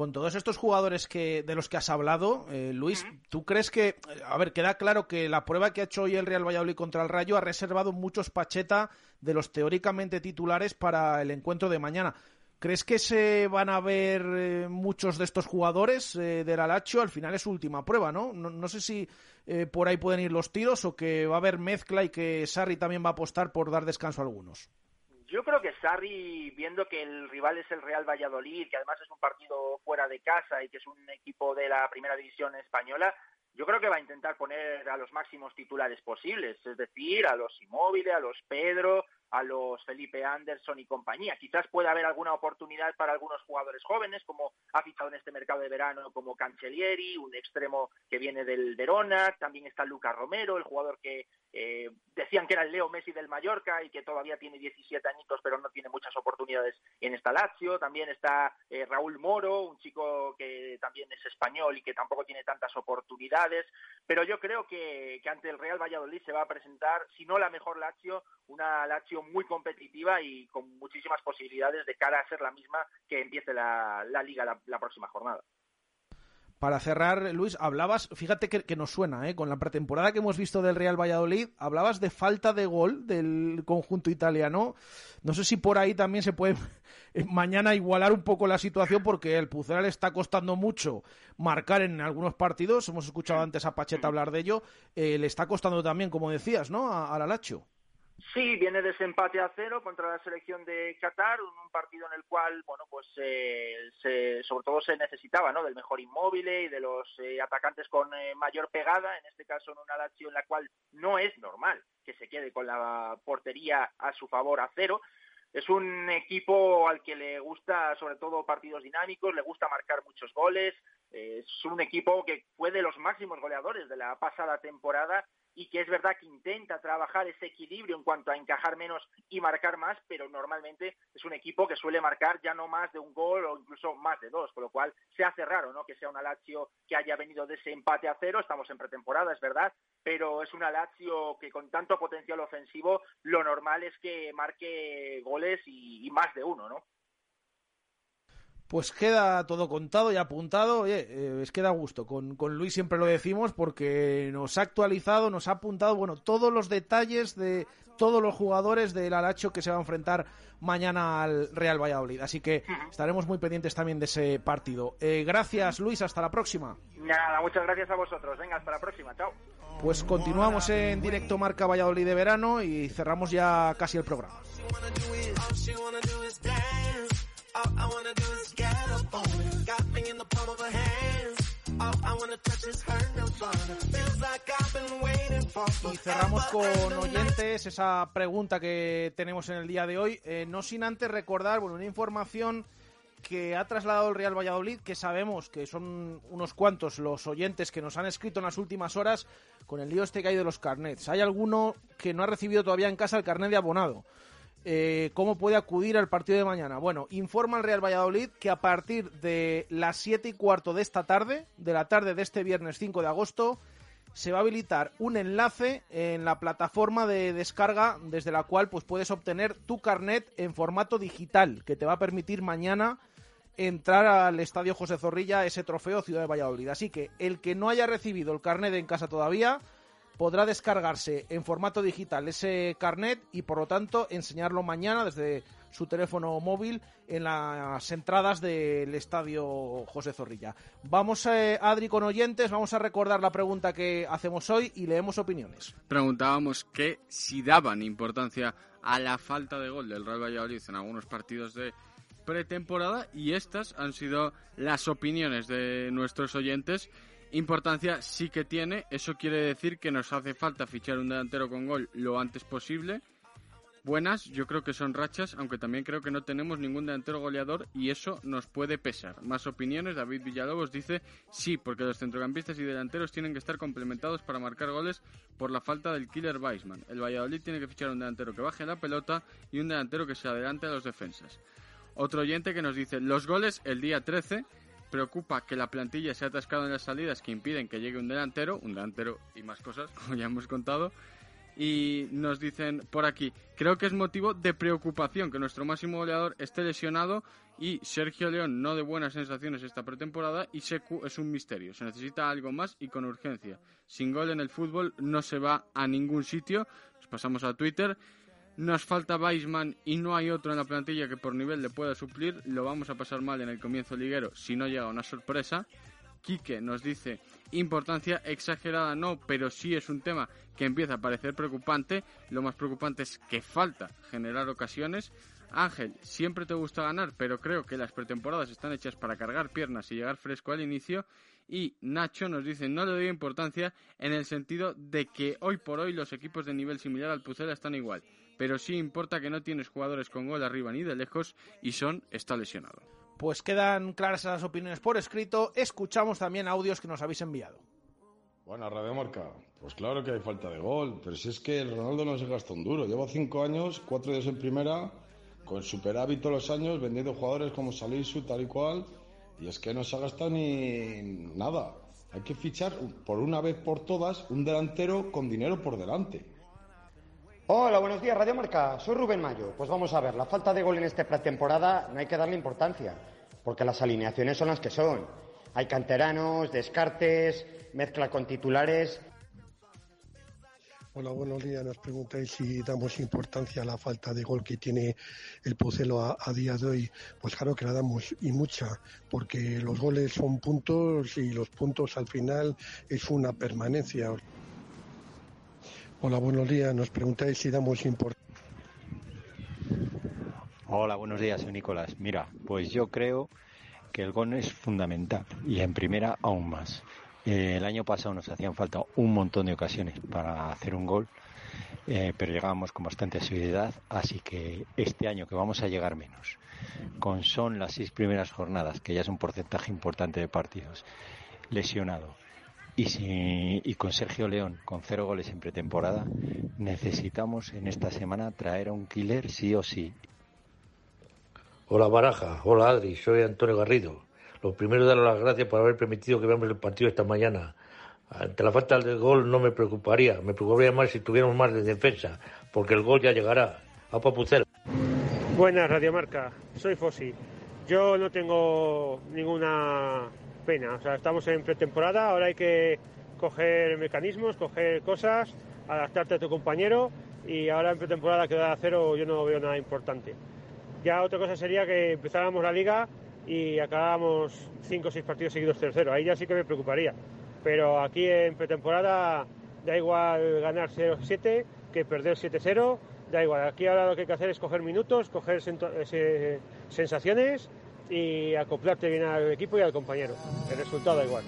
con todos estos jugadores que de los que has hablado, eh, Luis, ¿tú crees que, a ver, queda claro que la prueba que ha hecho hoy el Real Valladolid contra el Rayo ha reservado muchos pacheta de los teóricamente titulares para el encuentro de mañana? ¿Crees que se van a ver eh, muchos de estos jugadores eh, del Alacho? Al final es su última prueba, ¿no? No, sé si por ahí pueden ir los tiros o que va a haber mezcla y que Sarri también va a apostar por dar descanso a algunos. Yo creo que Sarri, viendo que el rival es el Real Valladolid, que además es un partido fuera de casa y que es un equipo de la primera división española, yo creo que va a intentar poner a los máximos titulares posibles, es decir, a los Inmóviles, a los Pedro, a los Felipe Anderson y compañía. Quizás pueda haber alguna oportunidad para algunos jugadores jóvenes, como ha fichado en este mercado de verano, como Cancellieri, un extremo que viene del Verona, también está Lucas Romero, el jugador que eh, decían que era el Leo Messi del Mallorca y que todavía tiene 17 añitos, pero no tiene muchas oportunidades en esta Lazio. También está eh, Raúl Moro, un chico que también es español y que tampoco tiene tantas oportunidades. Pero yo creo que, ante el Real Valladolid se va a presentar, si no la mejor Lazio, una Lazio muy competitiva y con muchísimas posibilidades de cara a ser la misma que empiece la, liga la, próxima jornada. Para cerrar, Luis, hablabas, fíjate que, nos suena, ¿eh? con la pretemporada que hemos visto del Real Valladolid, hablabas de falta de gol del conjunto italiano. No sé si por ahí también se puede eh, mañana igualar un poco la situación porque el Pucera le está costando mucho marcar en algunos partidos. Hemos escuchado antes a Pacheta hablar de ello. Eh, le está costando también, como decías, ¿no? A, la Lacho. Sí, viene de ese empate a cero contra la selección de Qatar, un, partido en el cual, bueno, pues eh, se, sobre todo se necesitaba, ¿no? Del mejor inmóvil y de los eh, atacantes con eh, mayor pegada, en este caso en una Lazio en la cual no es normal que se quede con la portería a su favor a cero. Es un equipo al que le gusta sobre todo partidos dinámicos, le gusta marcar muchos goles, es un equipo que fue de los máximos goleadores de la pasada temporada y que es verdad que intenta trabajar ese equilibrio en cuanto a encajar menos y marcar más, pero normalmente es un equipo que suele marcar ya no más de un gol o incluso más de dos, con lo cual se hace raro ¿no? que sea una Lazio que haya venido de ese empate a cero, estamos en pretemporada, es verdad, pero es una Lazio que con tanto potencial ofensivo lo normal es que marque goles y, y más de uno, ¿no? Pues queda todo contado y apuntado. Oye, eh, es que da gusto. Con, con, Luis siempre lo decimos porque nos ha actualizado, nos ha apuntado, bueno, todos los detalles de todos los jugadores del Alacho que se va a enfrentar mañana al Real Valladolid. Así que estaremos muy pendientes también de ese partido. Eh, gracias, Luis. Hasta la próxima. Nada, muchas gracias a vosotros. Venga, hasta la próxima. Chao. Pues continuamos en directo Marca Valladolid de verano y cerramos ya casi el programa. All I wanna do is get up on it. Got me in the palm of her hands. All I wanna touch is her no Feels like I've been waiting for Y cerramos con oyentes esa pregunta que tenemos en el día de hoy. Eh, no sin antes recordar bueno, una información que ha trasladado el Real Valladolid, que sabemos que son unos cuantos los oyentes que nos han escrito en las últimas horas con el lío este que hay de los carnets. Hay alguno que no ha recibido todavía en casa el carnet de abonado. Eh, ¿Cómo puede acudir al partido de mañana? Bueno, informa el Real Valladolid que a partir de las 7 y cuarto de esta tarde, de la tarde de este viernes 5 de agosto, se va a habilitar un enlace en la plataforma de descarga desde la cual pues puedes obtener tu carnet en formato digital que te va a permitir mañana entrar al Estadio José Zorrilla ese trofeo Ciudad de Valladolid. Así que el que no haya recibido el carnet en casa todavía podrá descargarse en formato digital ese carnet y por lo tanto enseñarlo mañana desde su teléfono móvil en las entradas del estadio José Zorrilla. Vamos, eh, Adri, con oyentes, vamos a recordar la pregunta que hacemos hoy y leemos opiniones. Preguntábamos que si daban importancia a la falta de gol del Real Valladolid en algunos partidos de pretemporada y estas han sido las opiniones de nuestros oyentes Importancia sí que tiene, eso quiere decir que nos hace falta fichar un delantero con gol lo antes posible. Buenas, yo creo que son rachas, aunque también creo que no tenemos ningún delantero goleador y eso nos puede pesar. Más opiniones, David Villalobos dice sí, porque los centrocampistas y delanteros tienen que estar complementados para marcar goles por la falta del killer Weisman. El Valladolid tiene que fichar un delantero que baje la pelota y un delantero que se adelante a los defensas. Otro oyente que nos dice los goles el día 13 preocupa que la plantilla se ha atascado en las salidas que impiden que llegue un delantero, un delantero y más cosas, como ya hemos contado. Y nos dicen por aquí, creo que es motivo de preocupación que nuestro máximo goleador esté lesionado y Sergio León no de buenas sensaciones esta pretemporada y Secu es un misterio. Se necesita algo más y con urgencia. Sin gol en el fútbol no se va a ningún sitio. Nos pasamos a Twitter nos falta Weisman y no hay otro en la plantilla que por nivel le pueda suplir. Lo vamos a pasar mal en el comienzo liguero si no llega una sorpresa. Quique nos dice, importancia exagerada no, pero sí es un tema que empieza a parecer preocupante. Lo más preocupante es que falta generar ocasiones. Ángel, siempre te gusta ganar, pero creo que las pretemporadas están hechas para cargar piernas y llegar fresco al inicio. Y Nacho nos dice, no le doy importancia en el sentido de que hoy por hoy los equipos de nivel similar al Pucela están igual pero sí importa que no tienes jugadores con gol arriba ni de lejos y Son está lesionado. Pues quedan claras las opiniones por escrito. Escuchamos también audios que nos habéis enviado. Bueno, Radio Marca, pues claro que hay falta de gol, pero si es que el Ronaldo no se gasta un duro. Lleva cinco años, cuatro días en primera, con superávit todos los años, vendiendo jugadores como Salisu, tal y cual, y es que no se ha gastado ni nada. Hay que fichar por una vez por todas un delantero con dinero por delante. Hola, buenos días, Radio Marca. Soy Rubén Mayo. Pues vamos a ver, la falta de gol en esta pretemporada no hay que darle importancia, porque las alineaciones son las que son. Hay canteranos, descartes, mezcla con titulares. Hola, buenos días. Nos preguntáis si damos importancia a la falta de gol que tiene el Pucelo a, a, día de hoy. Pues claro que la damos y mucha, porque los goles son puntos y los puntos al final es una permanencia. Hola, buenos días. Nos preguntáis si damos importancia. Hola, buenos días, soy Nicolás. Mira, pues yo creo que el gol es fundamental y en primera aún más. Eh, el año pasado nos hacían falta un montón de ocasiones para hacer un gol, eh, pero llegábamos con bastante asiduidad, así que este año que vamos a llegar menos, con son las seis primeras jornadas, que ya es un porcentaje importante de partidos, lesionado, y, si, y con Sergio León, con cero goles en pretemporada, necesitamos en esta semana traer a un killer sí o sí. Hola Baraja, hola Adri, soy Antonio Garrido. Lo primero, dar las gracias por haber permitido que veamos el partido esta mañana. Ante la falta del gol no me preocuparía, me preocuparía más si tuviéramos más de defensa, porque el gol ya llegará. A Papucel. Buenas, Radiomarca, soy Fossi. Yo no tengo ninguna pena. O sea, estamos en pretemporada, ahora hay que coger mecanismos, coger cosas, adaptarte a tu compañero y ahora en pretemporada quedar a cero yo no veo nada importante. Ya otra cosa sería que empezáramos la liga y acabáramos cinco o seis partidos seguidos tercero. Ahí ya sí que me preocuparía. Pero aquí en pretemporada da igual ganar 0-7 que perder 7-0. Da igual. Aquí ahora lo que hay que hacer es coger minutos, coger sensaciones y acoplarte bien al equipo y al compañero. El resultado da igual.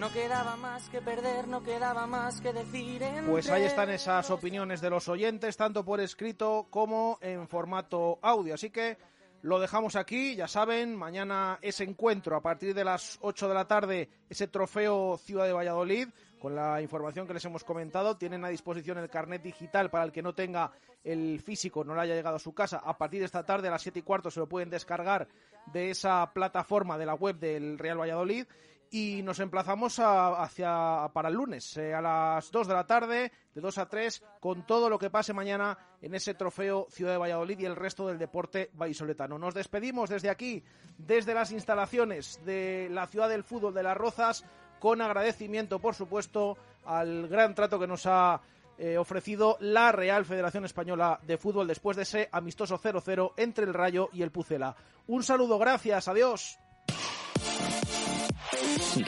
No quedaba más que perder, no quedaba más que decir. Pues ahí están esas opiniones de los oyentes, tanto por escrito como en formato audio. Así que lo dejamos aquí, ya saben, mañana ese encuentro a partir de las 8 de la tarde, ese trofeo Ciudad de Valladolid, con la información que les hemos comentado. Tienen a disposición el carnet digital para el que no tenga el físico, no le haya llegado a su casa. A partir de esta tarde, a las 7 y cuarto, se lo pueden descargar de esa plataforma de la web del Real Valladolid y nos emplazamos hacia para el lunes eh, a las 2 de la tarde, de 2 a 3, con todo lo que pase mañana en ese trofeo Ciudad de Valladolid y el resto del deporte vallisoletano. Nos despedimos desde aquí, desde las instalaciones de la Ciudad del Fútbol de Las Rozas, con agradecimiento, por supuesto, al gran trato que nos ha eh, ofrecido la Real Federación Española de Fútbol después de ese amistoso 0-0 entre el Rayo y el Pucela. Un saludo, gracias, adiós.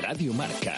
Radio Marca.